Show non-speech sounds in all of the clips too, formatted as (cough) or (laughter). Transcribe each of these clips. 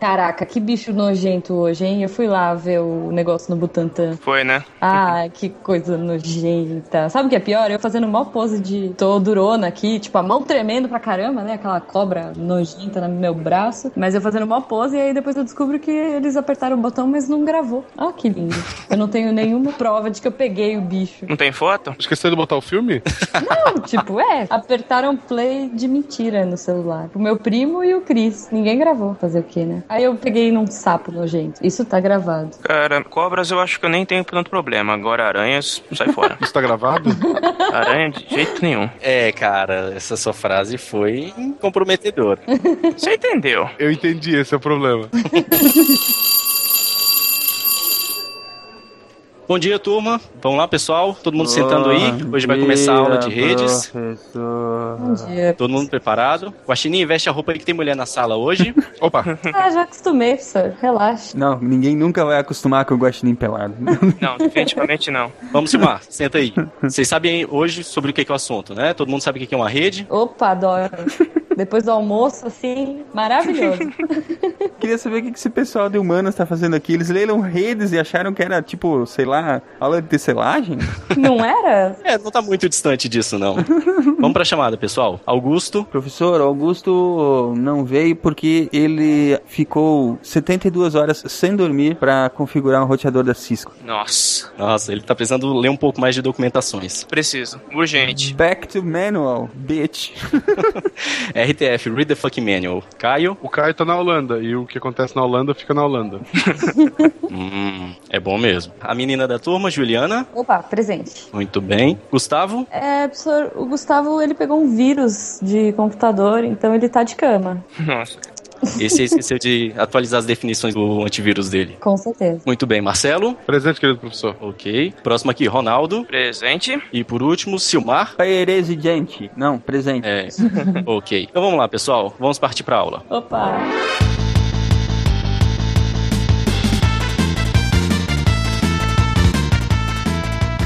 Caraca, que bicho nojento hoje, hein? Eu fui lá ver o negócio no Butantan. Foi, né? Ah, que coisa nojenta. Sabe o que é pior? Eu fazendo mó pose de tô durona aqui, tipo, a mão tremendo pra caramba, né? Aquela cobra nojenta no meu braço. Mas eu fazendo mó pose e aí depois eu descubro que eles apertaram o botão, mas não gravou. Ah, que lindo. Eu não tenho nenhuma prova de que eu peguei o bicho. Não tem foto? Esqueceu de botar o filme? Não, tipo, é. Apertaram play de mentira no celular. O meu primo e o Cris. Ninguém gravou. Fazer o quê, né? Aí eu peguei num sapo nojento. Isso tá gravado. Cara, cobras eu acho que eu nem tenho tanto problema. Agora aranhas, sai fora. Isso tá gravado? Aranha de jeito nenhum. É, cara, essa sua frase foi comprometedora. Você entendeu? Eu entendi, esse é o problema. (laughs) Bom dia, turma. Vamos lá, pessoal. Todo mundo sentando aí. Hoje vai começar a aula de redes. Bom dia. Todo mundo preparado? Guaxinim, veste a roupa aí que tem mulher na sala hoje. (laughs) Opa, Ah, já acostumei, professor. Relaxa. Não, ninguém nunca vai acostumar com o guaxinim pelado. (laughs) Não, definitivamente não. Vamos, Silmar, senta aí. Vocês sabem hoje sobre o que é o assunto, né? Todo mundo sabe o que é uma rede. Opa, adoro. (laughs) Depois do almoço, assim, maravilhoso. (laughs) Queria saber o que esse pessoal de humanas tá fazendo aqui. Eles leram redes e acharam que era, tipo, sei lá, aula de tecelagem? Não era? É, não tá muito distante disso, não. (laughs) Vamos pra chamada, pessoal. Augusto. Professor, Augusto não veio porque ele ficou 72 horas sem dormir pra configurar um roteador da Cisco. Nossa, Nossa, ele tá precisando ler um pouco mais de documentações. preciso. Urgente. Back to manual, bitch. (laughs) RTF, Read the Fucking Manual. Caio. o Caio tá na Holanda e o que acontece na Holanda fica na Holanda. (laughs) Hum, é bom mesmo. A menina da turma, Juliana. Opa, presente. Muito bem. Gustavo. É, professor, o Gustavo, ele pegou um vírus de computador, então ele tá de cama. Nossa. Esse esqueceu de atualizar as definições do antivírus dele. Com certeza. Muito bem, Marcelo. Presente, querido professor. Ok. Próximo aqui, Ronaldo. Presente. E por último, Silmar. Presidente. Não, presente. É. ok. Então vamos lá, pessoal. Vamos partir pra aula. Opa.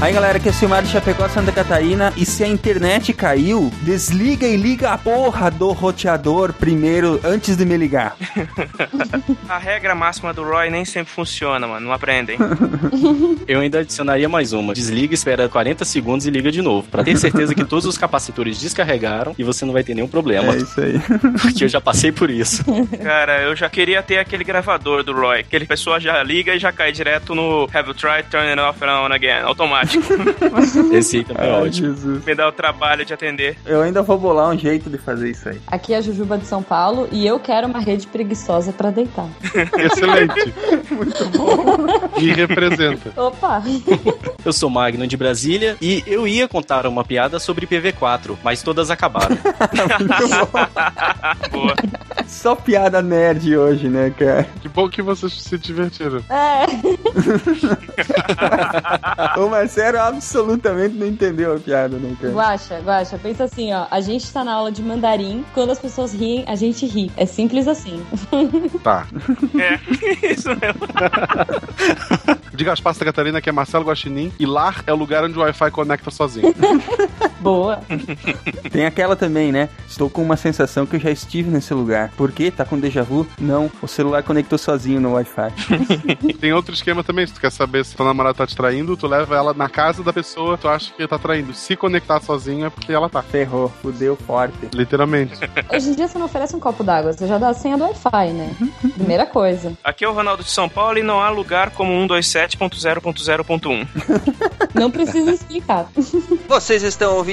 Aí galera, aqui é o Silmar de Chapecó, Santa Catarina. E se a internet caiu, desliga e liga a porra do roteador primeiro, antes de me ligar. (laughs) A regra máxima do Roy nem sempre funciona, mano. Não aprendem. (laughs) Eu ainda adicionaria mais uma. Desliga, espera 40 segundos e liga de novo. Pra ter certeza que todos os capacitores descarregaram e você não vai ter nenhum problema. É isso aí. (laughs) Porque eu já passei por isso. Cara, eu já queria ter aquele gravador do Roy. Aquele pessoa já liga e já cai direto no Have you tried turning off and on again? Automático. Esse aí também é ótimo. Jesus. Me dá o trabalho de atender. Eu ainda vou bolar um jeito de fazer isso aí. Aqui é a Jujuba de São Paulo e eu quero uma rede preguiçosa pra deitar. (laughs) Excelente. Muito bom. Me representa. Opa. Eu sou Magno de Brasília e eu ia contar uma piada sobre PV4, mas todas acabaram. (laughs) Boa. Só piada nerd hoje, né, cara? Que bom que vocês se divertiram. É. (laughs) O Marcelo absolutamente não entendeu a piada, né, cara? Guaxa, Guaxa, pensa assim, ó. A gente tá na aula de mandarim, quando as pessoas riem, a gente ri. É simples assim. (laughs) Tá. É, (laughs) isso mesmo. Diga as Santa Catarina que é Marcelo Guaxinim e lar é o lugar onde o Wi-Fi conecta sozinho. (laughs) Boa. (laughs) Tem aquela também, né? Estou com uma sensação que eu já estive nesse lugar. Por quê? Tá com déjà vu? Não, o celular conectou sozinho no Wi-Fi. (laughs) Tem outro esquema também, se tu quer saber se tua namorada tá te traindo, tu leva ela na casa da pessoa, tu acha que tá traindo. Se conectar sozinho é porque ela tá. Ferrou, fudeu forte. Literalmente. (laughs) Hoje em dia você não oferece um copo d'água, você já dá a senha do Wi-Fi, né? Primeira coisa. Aqui é o Ronaldo de São Paulo e não há lugar como 127.0.0.1. Não precisa explicar. Vocês estão ouvindo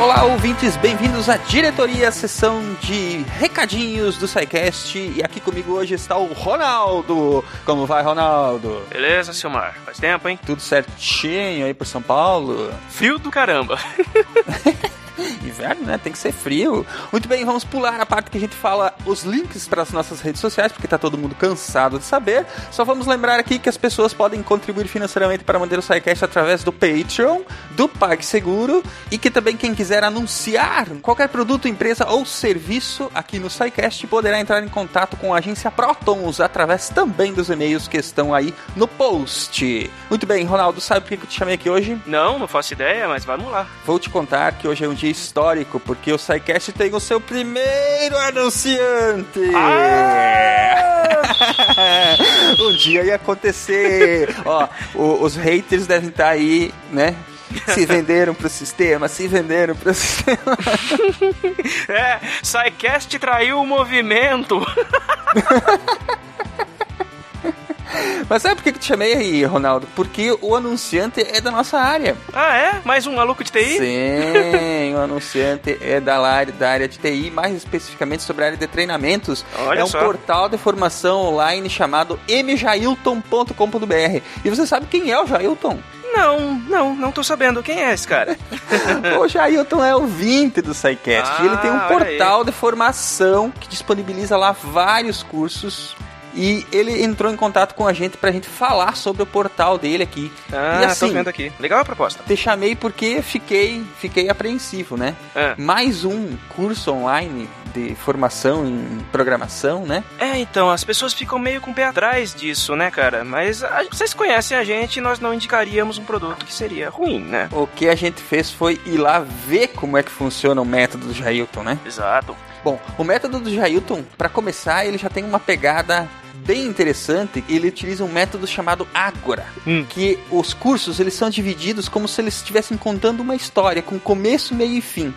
Olá, ouvintes, bem-vindos à diretoria, sessão de recadinhos do SciCast. E aqui comigo hoje está o Ronaldo. Como vai, Ronaldo? Beleza, Silmar? Faz tempo, hein? Tudo certinho aí por São Paulo? Fio do caramba. (laughs) (laughs) Inverno né? Tem que ser frio. Muito bem, vamos pular a parte que a gente fala os links para as nossas redes sociais, porque tá todo mundo cansado de saber. Só vamos lembrar aqui que as pessoas podem contribuir financeiramente para manter o SciCast através do Patreon, do PagSeguro e que também quem quiser anunciar qualquer produto, empresa ou serviço aqui no SciCast poderá entrar em contato com a agência Protons através também dos e-mails que estão aí no post. Muito bem, Ronaldo, sabe por que eu te chamei aqui hoje? Não, não faço ideia, mas vamos lá. Vou te contar que hoje é um dia histórico, porque o SciCast tem o seu primeiro anunciante! (laughs) um dia ia acontecer. Ó, o- os haters devem estar aí, né? Se venderam pro sistema, se venderam pro sistema. (laughs) É, SciCast traiu o movimento. (laughs) (laughs) Mas sabe por que eu te chamei aí, Ronaldo? Porque o anunciante é da nossa área. Ah, é? Mais um maluco de TI? Sim, (laughs) o anunciante é da área, da área de TI, mais especificamente sobre a área de treinamentos. Olha é um só. portal de formação online chamado mjailton.com.br. E você sabe quem é o Jailton? Não, não, não tô sabendo. Quem é esse cara? (laughs) o Jailton é ouvinte do SciCast. Ah, Ele tem um olha portal de formação que disponibiliza lá vários cursos. E ele entrou em contato com a gente pra gente falar sobre o portal dele aqui. Ah, e assim, tô vendo aqui. Legal a proposta. te chamei porque fiquei, fiquei apreensivo, né? É. Mais um curso online de formação em programação, né? É, então, as pessoas ficam meio com o pé atrás disso, né, cara? Mas a- vocês conhecem a gente e nós não indicaríamos um produto que seria ruim, né? O que a gente fez foi ir lá ver como é que funciona o método do Jailton, né? Exato. Bom, o método do Jailton, para começar, ele já tem uma pegada bem interessante. Ele utiliza um método chamado Ágora, Hum. que os cursos eles são divididos como se eles estivessem contando uma história com começo, meio e fim.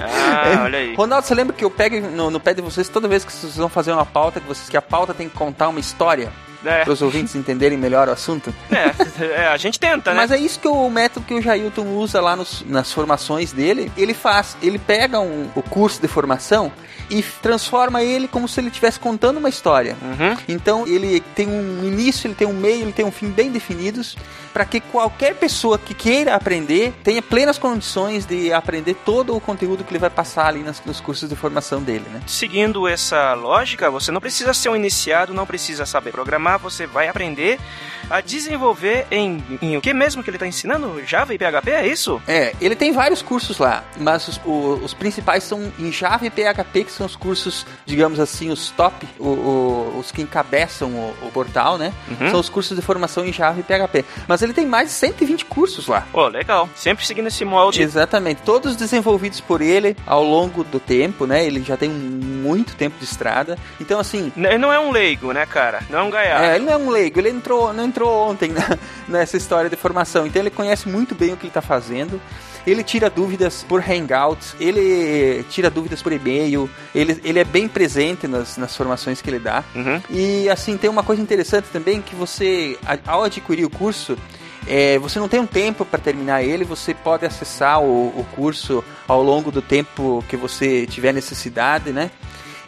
Ah, (laughs) olha aí. Ronaldo, você lembra que eu pego no, no pé de vocês toda vez que vocês vão fazer uma pauta que vocês que a pauta tem que contar uma história É, para os ouvintes entenderem melhor o assunto? é, é, a gente tenta, né? Mas é isso que o método que o Jailton usa lá nos- nas formações dele, ele faz. Ele pega um- o curso de formação e transforma ele como se ele estivesse contando uma história. Uhum. Então ele tem um início, ele tem um meio, ele tem um fim bem definidos, para que qualquer pessoa que queira aprender tenha plenas condições de aprender todo o conteúdo que ele vai passar ali nas- nos cursos de formação dele, né? Seguindo essa lógica, você não precisa ser um iniciado, não precisa saber programar, você vai aprender a desenvolver em, em o que mesmo que ele está ensinando? Java e PHP, é isso? É, ele tem vários cursos lá, mas os, o- os principais são em Java e PHP, que são os cursos, digamos assim, os top, o- o- os que encabeçam o, portal, né? Uhum. São os cursos de formação em Java e PHP. Mas ele tem mais de 120 cursos lá. Pô, legal. Sempre seguindo esse molde. Exatamente, todos desenvolvidos por ele ao longo do tempo, né? Ele já tem muito tempo de estrada. Então, assim, Ele não é um leigo, né, cara? Não é um gaiato. É, ele não é um leigo, ele entrou, não entrou ontem na- (laughs) nessa história de formação, então ele conhece muito bem o que ele está fazendo. Ele tira dúvidas por Hangouts, ele tira dúvidas por e-mail, ele, ele é bem presente nas, nas formações que ele dá. Uhum. E assim, tem uma coisa interessante também que você, ao adquirir o curso, é, você não tem um tempo para terminar ele, você pode acessar o, o curso ao longo do tempo que você tiver necessidade, né?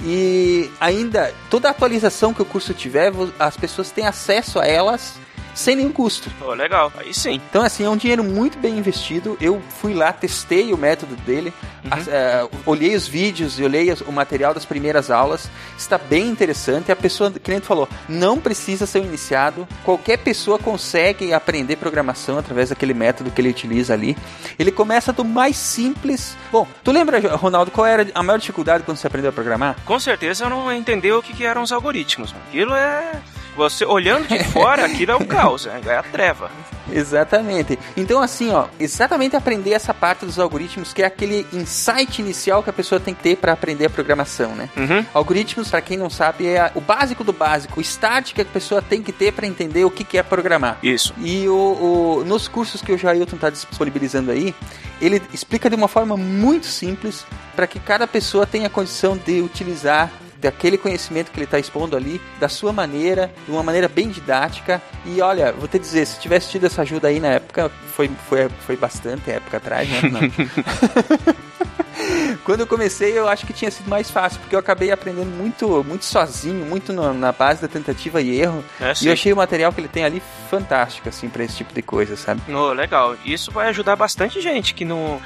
E ainda, toda atualização que o curso tiver, as pessoas têm acesso a elas sem nenhum custo. Pô, legal. Aí sim. Então, assim, é um dinheiro muito bem investido. Eu fui lá, testei o método dele, as- eh, olhei os vídeos e olhei as- o material das primeiras aulas. Está bem interessante. A pessoa, que nem tu falou, não precisa ser um iniciado. Qualquer pessoa consegue aprender programação através daquele método que ele utiliza ali. Ele começa do mais simples. Bom, tu lembra, Ronaldo, qual era a maior dificuldade quando você aprendeu a programar? Com certeza eu não entendeu o que, que eram os algoritmos. Aquilo é. Você olhando de fora, aquilo é o caos, é é a treva. Exatamente. Então, assim, ó, exatamente aprender essa parte dos algoritmos, que é aquele insight inicial que a pessoa tem que ter para aprender a programação, né? Uhum. Algoritmos, para quem não sabe, é o básico do básico, o start que a pessoa tem que ter para entender o que, que é programar. Isso. E o, o- nos cursos que o Jailton está disponibilizando aí, ele explica de uma forma muito simples para que cada pessoa tenha condição de utilizar daquele conhecimento que ele está expondo ali, da sua maneira, de uma maneira bem didática. E olha, vou te dizer, se tivesse tido essa ajuda aí na época, foi, foi, foi bastante época atrás, né? (laughs) Quando eu comecei, eu acho que tinha sido mais fácil, porque eu acabei aprendendo muito, muito sozinho, muito no- na base da tentativa e erro. É E eu achei o material que ele tem ali fantástico, assim, pra esse tipo de coisa, sabe? No, legal. Isso vai ajudar bastante gente que não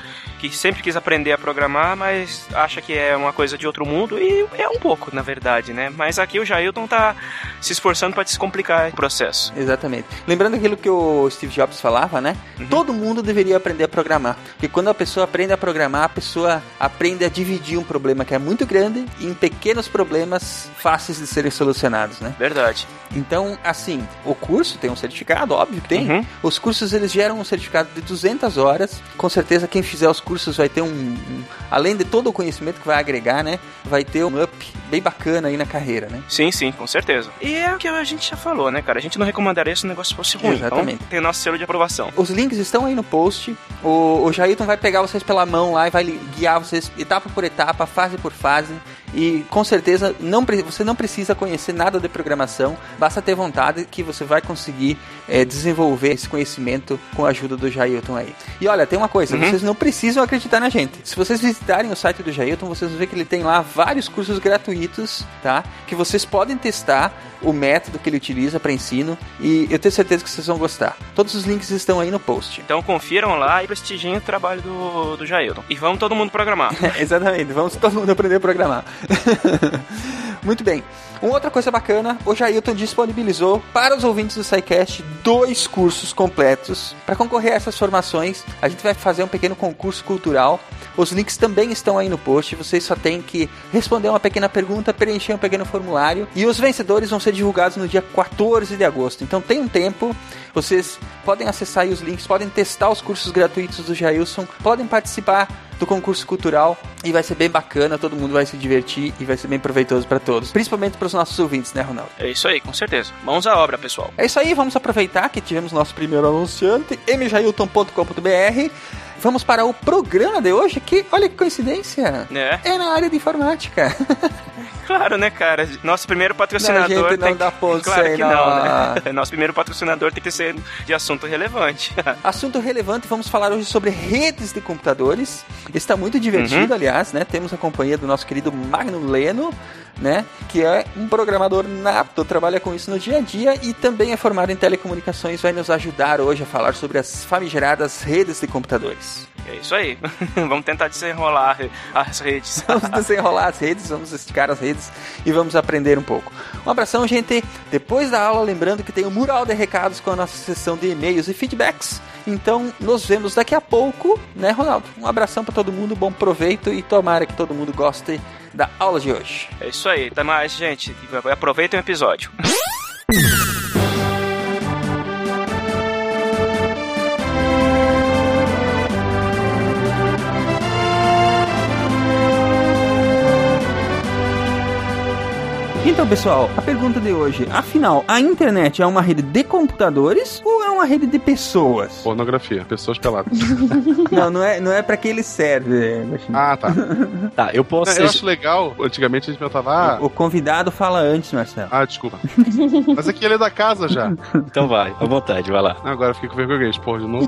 que sempre quis aprender a programar, mas acha que é uma coisa de outro mundo e é um pouco, na verdade, né? Mas aqui o Jailton tá se esforçando para descomplicar o processo. Exatamente. Lembrando aquilo que o Steve Jobs falava, né? Todo mundo deveria aprender a programar. Porque quando a pessoa aprende a programar, a pessoa aprende a dividir um problema que é muito grande em pequenos problemas fáceis de serem solucionados, né? Verdade. Então, assim, o curso tem um certificado, óbvio que tem. Uhum. Os cursos eles geram um certificado de 200 horas. Com certeza quem fizer os cursos vai ter um, um- além de todo o conhecimento que vai agregar, né? Vai ter um up bem bacana aí na carreira, né? Sim, sim, com certeza. E é o que a gente já falou, né, cara? A gente não recomendaria se o negócio fosse ruim. Exatamente. Então, tem nosso selo de aprovação. Os links estão aí no post. O, o Jailton vai pegar vocês pela mão lá e vai guiar vocês etapa por etapa, fase por fase. E com certeza não, você não precisa conhecer nada de programação, basta ter vontade que você vai conseguir eh, desenvolver esse conhecimento com a ajuda do Jailton aí. E olha, tem uma coisa, Uhum. vocês não precisam acreditar na gente. Se vocês visitarem o site do Jailton, vocês vão ver que ele tem lá vários cursos gratuitos, tá? Que vocês podem testar o método que ele utiliza para ensino e eu tenho certeza que vocês vão gostar. Todos os links estão aí no post. Então confiram lá e prestigiem o trabalho do, do Jailton. E vamos todo mundo programar. (laughs) Exatamente, vamos todo mundo aprender a programar. (laughs) Muito bem. Uma outra coisa bacana, o Jailton disponibilizou para os ouvintes do SciCast dois cursos completos. Para concorrer a essas formações, a gente vai fazer um pequeno concurso cultural. Os links também estão aí no post. Vocês só têm que responder uma pequena pergunta, preencher um pequeno formulário. E os vencedores vão ser divulgados no dia 14 de agosto. Então tem um tempo. Vocês podem acessar aí os links, podem testar os cursos gratuitos do Jailson, podem participar do concurso cultural e vai ser bem bacana, todo mundo vai se divertir e vai ser bem proveitoso para todos, principalmente para os nossos ouvintes, né, Ronaldo? É isso aí, com certeza. Mãos à obra, pessoal. É isso aí, vamos aproveitar que tivemos nosso primeiro anunciante, mjailton.com.br. Vamos para o programa de hoje, que, olha que coincidência, É, é na área de informática. (laughs) claro, né, cara? Nosso primeiro patrocinador Não, gente, não tem dá ponto (laughs) Claro que não, não. né? (laughs) Nosso primeiro patrocinador tem que ser de assunto relevante. Assunto relevante, vamos falar hoje sobre redes de computadores. Está muito divertido, aliás, né? Temos a companhia do nosso querido Magno Leno, né? Que é um programador nato, trabalha com isso no dia a dia e também é formado em telecomunicações, vai nos ajudar hoje a falar sobre as famigeradas redes de computadores. É isso aí. (laughs) Vamos tentar desenrolar as redes. (laughs) Vamos desenrolar as redes, vamos esticar as redes e vamos aprender um pouco. Um abração, gente. Depois da aula, lembrando que tem o mural de recados com a nossa sessão de e-mails e feedbacks. Então, nos vemos daqui a pouco, né, Ronaldo? Um abração para todo mundo, bom proveito e tomara que todo mundo goste da aula de hoje. É isso aí. Até mais, gente. Aproveitem o episódio. (laughs) Então, pessoal, a pergunta de hoje, afinal, a internet é uma rede de computadores ou é uma rede de pessoas? Pornografia, pessoas peladas. (laughs) não, não é, não é para que ele serve, ah, tá. (laughs) Tá, eu posso Eu ser. acho legal, antigamente a gente perguntava, ah, O convidado fala antes, Marcelo. ah, desculpa. (laughs) Mas aqui ele é da casa já. Então vai, à vontade, vai lá. Agora eu fiquei com vergonha, porra, de novo.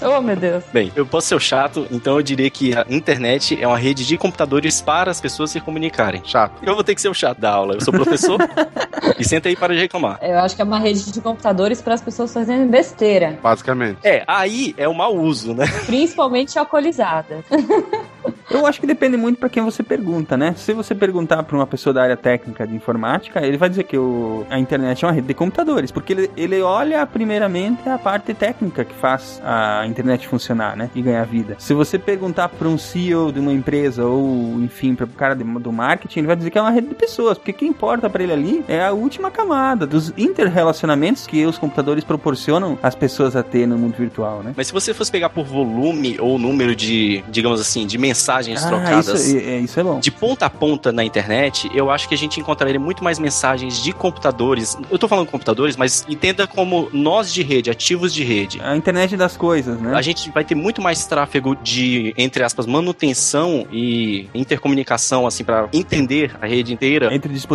Oh, meu Deus. Bem, eu posso ser o chato, então eu diria que a internet é uma rede de computadores para as pessoas se comunicarem. Chato. Eu vou ter que ser o chato da aula. Eu sou professor (laughs) e senta aí para de reclamar. Eu acho que é uma rede de computadores para as pessoas fazerem besteira, Basicamente. É, aí é o mau uso, né? principalmente alcoolizada. (laughs) Eu acho que depende muito para quem você pergunta, né? Se você perguntar para uma pessoa da área técnica de informática, ele vai dizer que o, a internet é uma rede de computadores, porque ele, ele olha primeiramente a parte técnica que faz a internet funcionar, né? E ganhar vida. Se você perguntar para um CEO de uma empresa ou, enfim, para o cara de- do marketing, ele vai dizer que é uma rede de pessoas, porque quem importa para ele ali é a última camada dos interrelacionamentos que os computadores proporcionam às pessoas a ter no mundo virtual, né? Mas se você fosse pegar por volume ou número de, digamos assim, de mensagens Ah, trocadas isso, é, isso é bom. de ponta a ponta na internet, eu acho que a gente encontraria muito mais mensagens de computadores. Eu tô falando computadores, mas entenda como nós de rede, ativos de rede. A internet das coisas, né? A gente vai ter muito mais tráfego de, entre aspas, manutenção e intercomunicação, assim, para entender a rede inteira, Entre dispositivos,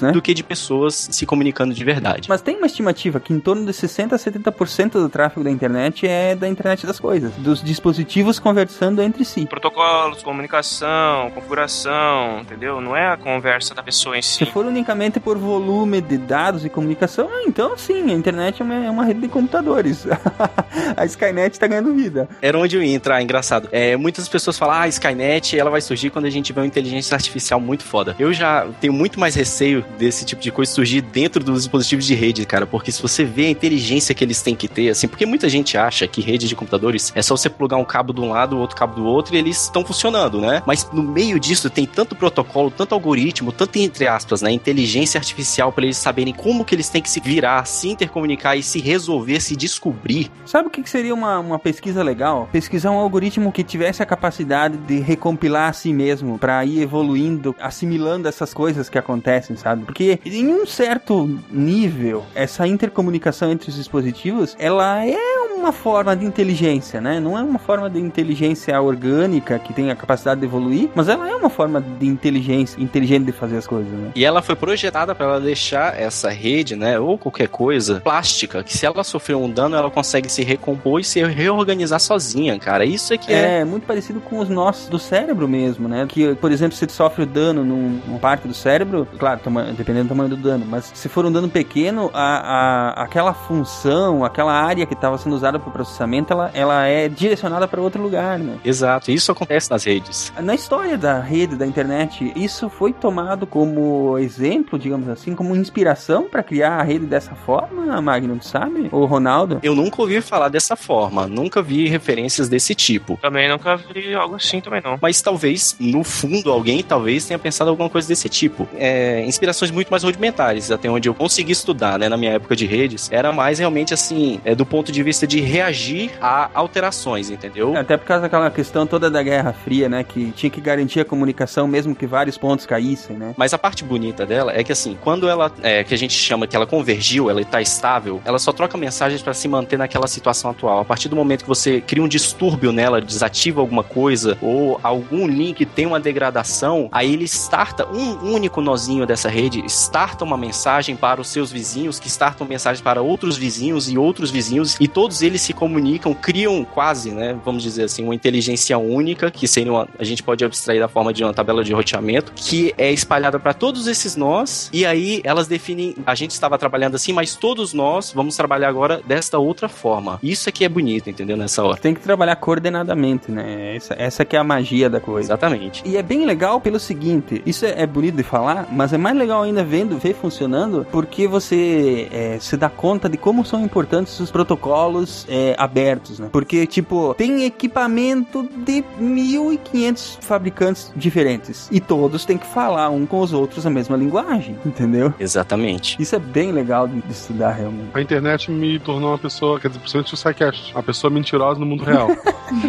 né? do que de pessoas se comunicando de verdade. Mas tem uma estimativa que em torno de 60 a 70% do tráfego da internet é da internet das coisas, dos dispositivos conversando entre si. Protocolo protocolos, comunicação, configuração, entendeu? Não é a conversa da pessoa em si. Se for unicamente por volume de dados e comunicação, ah, então sim, a internet é uma, é uma rede de computadores. (laughs) a Skynet tá ganhando vida. Era onde eu ia entrar, engraçado. É, muitas pessoas falam, ah, a Skynet ela vai surgir quando a gente tiver uma inteligência artificial muito foda. Eu já tenho muito mais receio desse tipo de coisa surgir dentro dos dispositivos de rede, cara, porque se você vê a inteligência que eles têm que ter, assim, porque muita gente acha que rede de computadores é só você plugar um cabo de um lado, outro cabo do outro e eles estão funcionando, né? Mas no meio disso tem tanto protocolo, tanto algoritmo, tanto entre aspas, né, inteligência artificial para eles saberem como que eles têm que se virar, se intercomunicar e se resolver, se descobrir. Sabe o que seria uma, uma pesquisa legal? Pesquisar um algoritmo que tivesse a capacidade de recompilar a si mesmo para ir evoluindo, assimilando essas coisas que acontecem, sabe? Porque em um certo nível, essa intercomunicação entre os dispositivos, ela é uma forma de inteligência, né? Não é uma forma de inteligência orgânica que tem a capacidade de evoluir, mas ela é uma forma de inteligência inteligente de fazer as coisas, né? E ela foi projetada para ela deixar essa rede, né, ou qualquer coisa plástica, que se ela sofrer um dano, ela consegue se recompor e se reorganizar sozinha, cara. Isso é que é, É muito parecido com os nossos do cérebro mesmo, né? Que, por exemplo, se sofre dano num, numa parte do cérebro, claro, tama- dependendo do tamanho do dano, mas se for um dano pequeno, a, a- aquela função, aquela área que estava sendo usada para o processamento, ela, ela é direcionada para outro lugar, né? Exato, isso acontece nas redes. Na história da rede, da internet, isso foi tomado como exemplo, digamos assim, como inspiração para criar a rede dessa forma, Magnum, sabe? Ou Ronaldo? Eu nunca ouvi falar dessa forma, nunca vi referências desse tipo. Também nunca vi algo assim também não. Mas talvez, no fundo, alguém talvez tenha pensado alguma coisa desse tipo. É, inspirações muito mais rudimentares, até onde eu consegui estudar, né, na minha época de redes, era mais realmente assim, é, do ponto de vista de reagir a alterações, entendeu? Até por causa daquela questão toda da Guerra Fria, né? Que tinha que garantir a comunicação mesmo que vários pontos caíssem, né? Mas a parte bonita dela é que assim, quando ela, é, que a gente chama que ela convergiu, ela está estável, ela só troca mensagens para se manter naquela situação atual. A partir do momento que você cria um distúrbio nela, desativa alguma coisa ou algum link tem uma degradação, aí ele starta um único nozinho dessa rede, starta uma mensagem para os seus vizinhos, que startam mensagens para outros vizinhos e outros vizinhos e todos eles se comunicam, criam quase, né, vamos dizer assim, uma inteligência única, que seria uma, a gente pode abstrair da forma de uma tabela de roteamento, que é espalhada para todos esses nós, e aí elas definem, a gente estava trabalhando assim, mas todos nós vamos trabalhar agora desta outra forma. Isso aqui é bonito, entendeu, nessa hora. Tem que trabalhar coordenadamente, né? Essa, essa que é a magia da coisa. Exatamente. E é bem legal pelo seguinte, isso é, é bonito de falar, mas é mais legal ainda vendo, ver funcionando, porque você é, se dá conta de como são importantes os protocolos é, abertos, né? Porque, tipo, tem equipamento de 1.500 fabricantes diferentes, e todos têm que falar um com os outros a mesma linguagem, entendeu? Exatamente. Isso é bem legal de, de estudar, realmente. A internet me tornou uma pessoa, quer dizer, principalmente o SciCast, uma pessoa mentirosa no mundo real.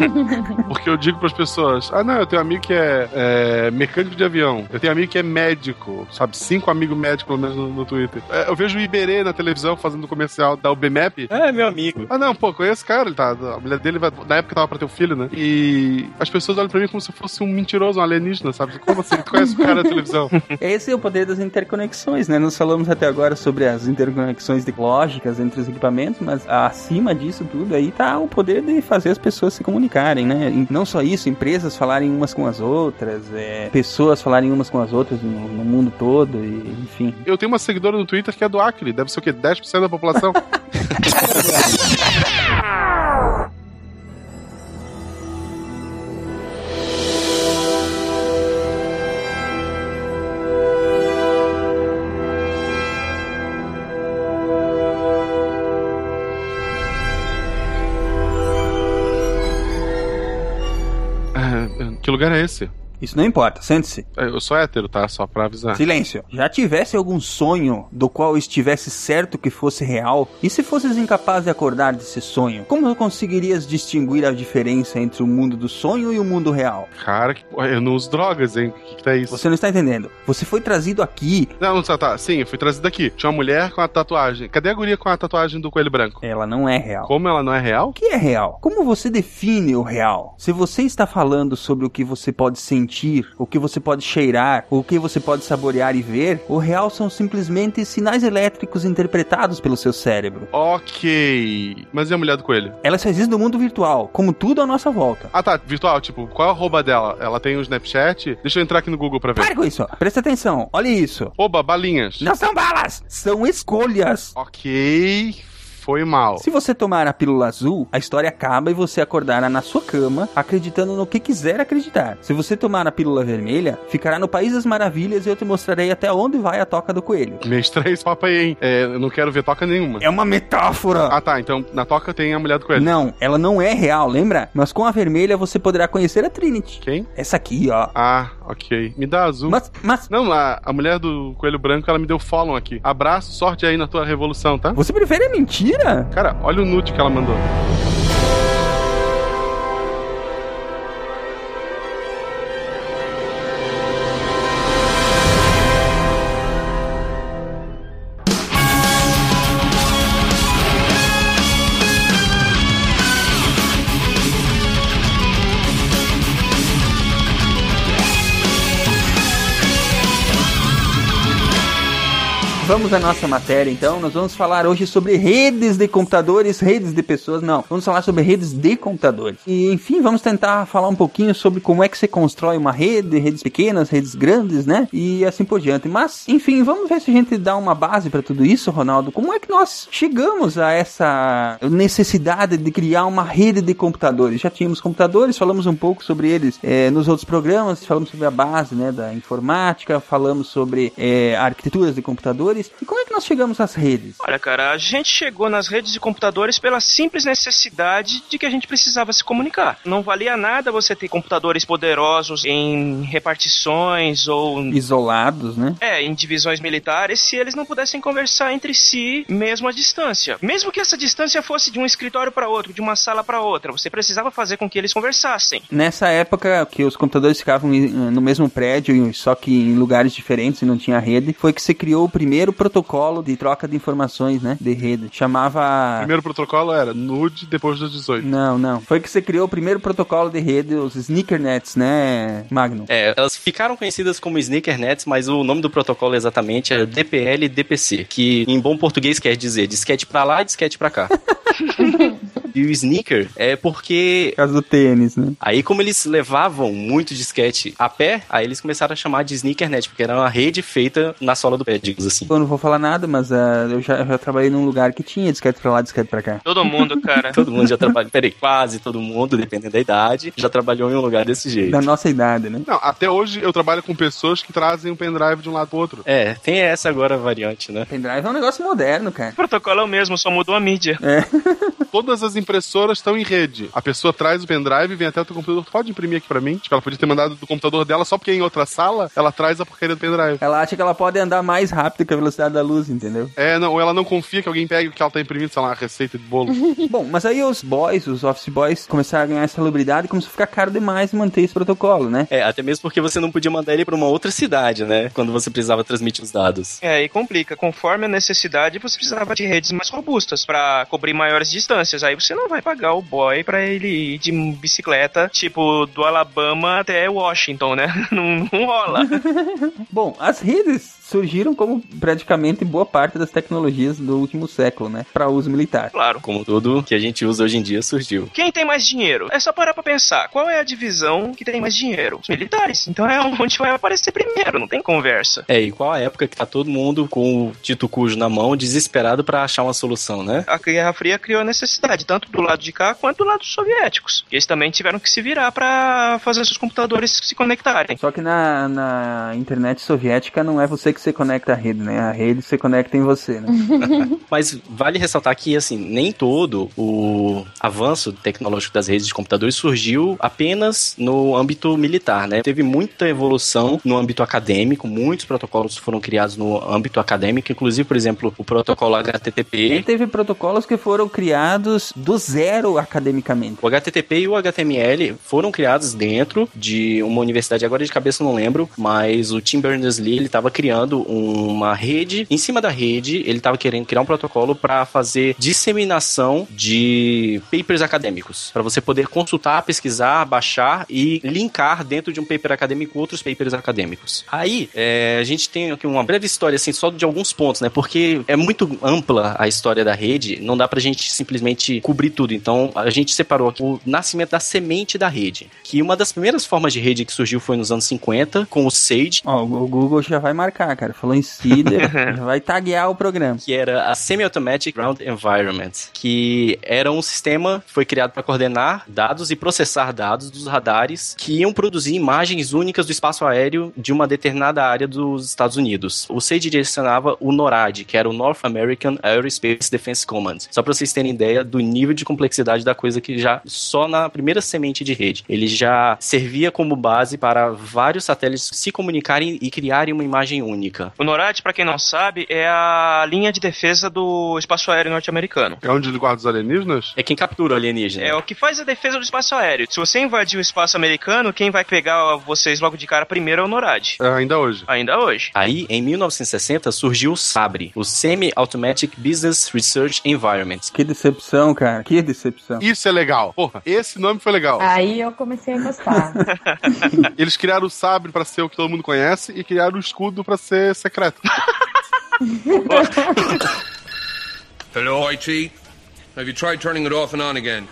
(laughs) Porque eu digo pras pessoas, ah não, eu tenho um amigo que é, é, mecânico de avião, eu tenho um amigo que é médico, sabe? Cinco amigos médicos, pelo menos, no, no Twitter. É, eu vejo o Iberê na televisão fazendo comercial da UBMAP. É, meu amigo. Ah não, pô, conheço esse cara, ele tá, a mulher dele vai, na época tava pra ter um filho, né? E as pessoas olham pra mim como se eu fosse um mentiroso, um alienígena, sabe? Como assim? Tu conhece o cara da televisão? (laughs) Esse é o poder das interconexões, né? Nós falamos até agora sobre as interconexões de- lógicas entre os equipamentos, mas acima disso tudo aí tá o poder de fazer as pessoas se comunicarem, né? E não só isso, empresas falarem umas com as outras, é, pessoas falarem umas com as outras no, no mundo todo, e, enfim. Eu tenho uma seguidora no Twitter que é do Acre, deve ser o quê? 10% da população? (laughs) Ah, que lugar é esse? Isso não importa, sente-se. É, Eu sou hétero, tá? Só pra avisar. Silêncio. Já tivesse algum sonho do qual estivesse certo que fosse real? E se fosses incapaz de acordar desse sonho, como conseguirias distinguir a diferença entre o mundo do sonho e o mundo real? Cara, que eu não uso drogas, hein? O que, que tá isso? Você não está entendendo. Você foi trazido aqui. Não, não tá, tá. Sim, eu fui trazido aqui. Tinha uma mulher com a tatuagem. Cadê a guria com a tatuagem do coelho branco? Ela não é real. Como ela não é real? O que é real? Como você define o real? Se você está falando sobre o que você pode sentir sentir, o que você pode cheirar, o que você pode saborear e ver, o real são simplesmente sinais elétricos interpretados pelo seu cérebro. Ok. Mas e a mulher do coelho? Ela só existe no mundo virtual, como tudo à nossa volta. Ah, tá. Virtual, tipo, qual é a arroba dela? Ela tem um Snapchat? Deixa eu entrar aqui no Google pra ver. Para com isso, presta atenção, olha isso. Oba, balinhas. Não são balas, são escolhas. Ok. Foi mal. Se você tomar a pílula azul, a história acaba e você acordará na sua cama, acreditando no que quiser acreditar. Se você tomar a pílula vermelha, ficará no País das Maravilhas e eu te mostrarei até onde vai a toca do coelho. Meio estranho esse papo aí, hein? É, eu não quero ver toca nenhuma. É uma metáfora! Ah, tá. Então na toca tem a mulher do coelho. Não, ela não é real, lembra? Mas com a vermelha você poderá conhecer a Trinity. Quem? Essa aqui, ó. Ah, ok. Me dá azul. Mas, mas Não, a, a mulher do coelho branco, ela me deu follow aqui. Abraço, sorte aí na tua revolução, tá? você prefere a mentira? Cara, olha o nude que ela mandou. Vamos à nossa matéria então. Nós vamos falar hoje sobre redes de computadores, redes de pessoas, não. Vamos falar sobre redes de computadores. E enfim, vamos tentar falar um pouquinho sobre como é que você constrói uma rede, redes pequenas, redes grandes, né? E assim por diante. Mas, enfim, vamos ver se a gente dá uma base para tudo isso, Ronaldo. Como é que nós chegamos a essa necessidade de criar uma rede de computadores? Já tínhamos computadores, falamos um pouco sobre eles eh, nos outros programas, falamos sobre a base, né, da informática, falamos sobre eh, arquiteturas de computadores. E como é que nós chegamos às redes? Olha, cara, a gente chegou nas redes de computadores pela simples necessidade de que a gente precisava se comunicar. Não valia nada você ter computadores poderosos em repartições ou Isolados, né? é, em divisões militares se eles não pudessem conversar entre si mesmo à distância. Mesmo que essa distância fosse de um escritório para outro, de uma sala para outra, você precisava fazer com que eles conversassem. Nessa época que os computadores ficavam em- no mesmo prédio, só que em lugares diferentes e não tinha rede, foi que se criou o primeiro protocolo de troca de informações, né? De rede. Chamava. Primeiro protocolo era nude depois dos 18. Não, não. Foi que você criou o primeiro protocolo de rede, os sneakernets, né, Magnum? É, elas ficaram conhecidas como sneakernets, mas o nome do protocolo exatamente é DPL-DPC, que em bom português quer dizer disquete pra lá e disquete pra cá. (laughs) e o sneaker é porque Por causa do tênis, né? Aí, como eles levavam muito disquete a pé, aí eles começaram a chamar de sneakernet, porque era uma rede feita na sola do pé, digamos assim. Eu não vou falar nada, mas ah, eu, já, eu já trabalhei num lugar que tinha disquete pra lá, disquete pra cá. Todo mundo, cara. (laughs) Todo mundo já trabalhou, peraí, quase todo mundo, dependendo da idade, já trabalhou em um lugar desse jeito. Da nossa idade, né? Não, até hoje eu trabalho com pessoas que trazem um pendrive de um lado pro outro. É, tem essa agora variante, né? Pendrive é um negócio moderno, cara. O protocolo é o mesmo, só mudou a mídia. (laughs) Todas as impressoras estão em rede. A pessoa traz o pendrive, vem até o teu computador. Pode imprimir aqui pra mim? Tipo, ela podia ter mandado do computador dela só porque é em outra sala, ela traz a porcaria do pendrive. Ela acha que ela pode andar mais rápido que a velocidade da luz, entendeu? É, não, ou ela não confia que alguém pegue o que ela tá imprimindo, sei lá, uma receita de bolo. (laughs) Bom, mas aí os boys, os office boys, começaram a ganhar essa celebridade e começou a ficar caro demais manter esse protocolo, né? É, até mesmo porque você não podia mandar ele pra uma outra cidade, né? Quando você precisava transmitir os dados. É, e complica. Conforme a necessidade, você precisava de redes mais robustas pra cobrir maiores distâncias. Aí você não vai pagar o boy pra ele ir de bicicleta, tipo, do Alabama até Washington, né? (laughs) Não, não rola. (laughs) Bom, as redes surgiram como praticamente boa parte das tecnologias do último século, né? Pra uso militar. Claro. Como tudo que a gente usa hoje em dia surgiu. Quem tem mais dinheiro? É só parar pra pensar. Qual é a divisão que tem mais dinheiro? Os militares. Então é onde vai aparecer primeiro, não tem conversa. É, e qual a época que tá todo mundo com o Tito Cujo na mão, desesperado pra achar uma solução, né? A Guerra Fria criou a necessidade, tanto do lado de cá quanto do lado dos soviéticos. Eles também tiveram que se virar pra fazer seus computadores se conectarem. Só que na, na internet soviética não é você que se conecta à rede, né? A rede se conecta em você, né? (laughs) Mas vale ressaltar que, assim, nem todo o avanço tecnológico das redes de computadores surgiu apenas no âmbito militar, né? Teve muita evolução no âmbito acadêmico, muitos protocolos foram criados no âmbito acadêmico, inclusive, por exemplo, o protocolo E HTTP. teve protocolos que foram criados do zero academicamente. O HTTP e o HTML foram criados dentro de uma universidade, agora de cabeça eu não lembro, mas o Tim Berners-Lee ele estava criando criando uma rede. Em cima da rede, ele estava querendo criar um protocolo para fazer disseminação de papers acadêmicos, para você poder consultar, pesquisar, baixar e linkar dentro de um paper acadêmico outros papers acadêmicos. Aí, é, a gente tem aqui uma breve história, assim, só de alguns pontos, né? Porque é muito ampla a história da rede, não dá pra gente simplesmente cobrir tudo. Então, a gente separou aqui o nascimento da semente da rede, que uma das primeiras formas de rede que surgiu foi nos anos 50, com o Sage, o Google já vai marcar, cara. Falou em CIDR, já (laughs) vai taguear o programa. que era a Semi-Automatic Ground Environment, que era um sistema que foi criado para coordenar dados e processar dados dos radares que iam produzir imagens únicas do espaço aéreo de uma determinada área dos Estados Unidos. O SAGE direcionava o NORAD, que era o North American Aerospace Defense Command. Só para vocês terem ideia do nível de complexidade da coisa que já só na primeira semente de rede. Ele já servia como base para vários satélites se comunicarem e criarem uma imagem única. O NORAD, pra quem não sabe, é a linha de defesa do espaço aéreo norte-americano. É onde ele guarda os alienígenas? É quem captura o alienígena. É o que faz a defesa do espaço aéreo. Se você invadir o espaço americano, quem vai pegar vocês logo de cara primeiro é o NORAD. É, ainda hoje. Ainda hoje. Aí, em 1960, surgiu o SABRE, o Semi-Automatic Business Research Environment. Que decepção, cara. Que decepção. Isso é legal. Porra, esse nome foi legal. Aí eu comecei a gostar. (laughs) (laughs) Eles criaram o sabre pra ser o que todo mundo conhece e criaram o escudo pra ser secreto. (laughs) Hello, IT. Have you tried turning it off and on again?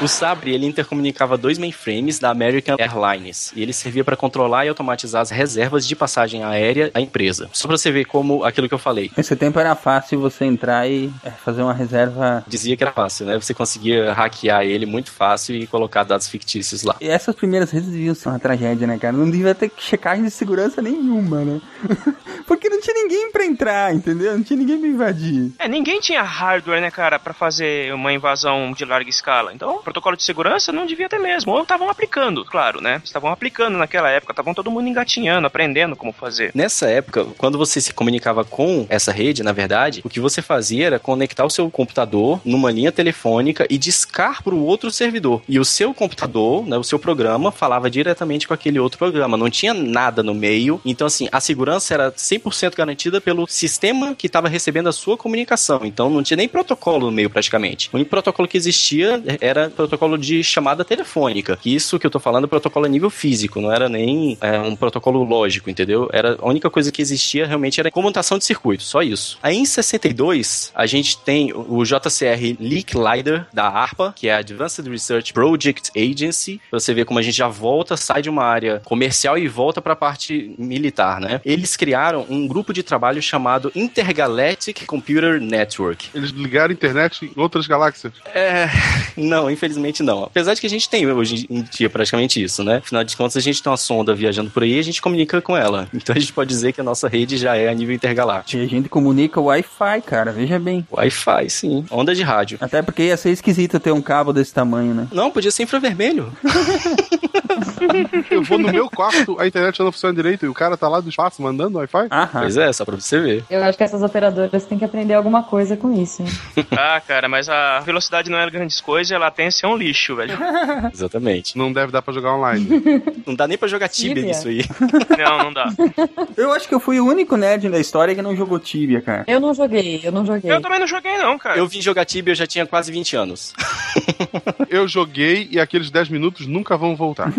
O Sabre ele intercomunicava dois mainframes da American Airlines e ele servia para controlar e automatizar as reservas de passagem aérea da empresa. Só para você ver como aquilo que eu falei. Nesse tempo era fácil você entrar e é, fazer uma reserva. Dizia que era fácil, né? Você conseguia hackear ele muito fácil e colocar dados fictícios lá. E essas primeiras redes deviam ser uma tragédia, né, cara? Não devia ter checagem de segurança nenhuma, né? (laughs) Porque não tinha ninguém pra entrar, entendeu? Não tinha ninguém pra invadir. É, ninguém tinha hardware, né, cara, pra fazer uma invasão de larga escala. Então, protocolo de segurança não devia ter mesmo. Ou estavam aplicando, claro, né? Estavam aplicando naquela época, estavam todo mundo engatinhando, aprendendo como fazer. Nessa época, quando você se comunicava com essa rede, na verdade, o que você fazia era conectar o seu computador numa linha telefônica e discar para o outro servidor. E o seu computador, né, o seu programa, falava diretamente com aquele outro programa. Não tinha nada no meio. Então, assim, a segurança era 100% garantida pelo sistema que estava recebendo a sua comunicação. Então, não tinha nem protocolo no meio, praticamente. O único protocolo que existia era protocolo de chamada telefônica. Isso que eu tô falando é protocolo a nível físico, não era nem é, um protocolo lógico, entendeu? Era a única coisa que existia realmente era comutação de circuito, só isso. Aí em 62, a gente tem o JCR Leak Lider da ARPA, que é a Advanced Research Project Agency. Você ver como a gente já volta, sai de uma área comercial e volta para a parte militar, né? Eles criaram um grupo de trabalho chamado Intergalactic Computer Network. Eles ligaram a internet em outras galáxias. É, não, infelizmente não. Apesar de que a gente tem hoje em dia praticamente isso, né? Afinal de contas, a gente tem uma sonda viajando por aí e a gente comunica com ela. Então a gente pode dizer que a nossa rede já é a nível intergaláctico. E a gente comunica Wi-Fi, cara. Veja bem. Wi-Fi, sim. Onda de rádio. Até porque ia ser esquisito ter um cabo desse tamanho, né? Não, podia ser infravermelho. Eu vou no meu quarto, a internet não funciona direito e o cara tá lá do espaço mandando Wi-Fi. Aham. Pois é, só pra você ver. Eu acho que essas operadoras têm que aprender alguma coisa com isso. hein? (laughs) Ah, cara, mas a velocidade não é grandes coisas e a latência é um lixo, velho. (laughs) Exatamente. Não deve dar pra jogar online. (laughs) Não dá nem pra jogar Tibia Tibia? nisso aí. (laughs) Não, não dá. Eu acho que eu fui o único nerd da história que não jogou Tibia, cara. Eu não joguei, eu não joguei. Eu também não joguei, não, cara. Eu vim jogar Tibia, eu já tinha quase 20 anos. Eu joguei e aqueles 10 minutos nunca vão voltar.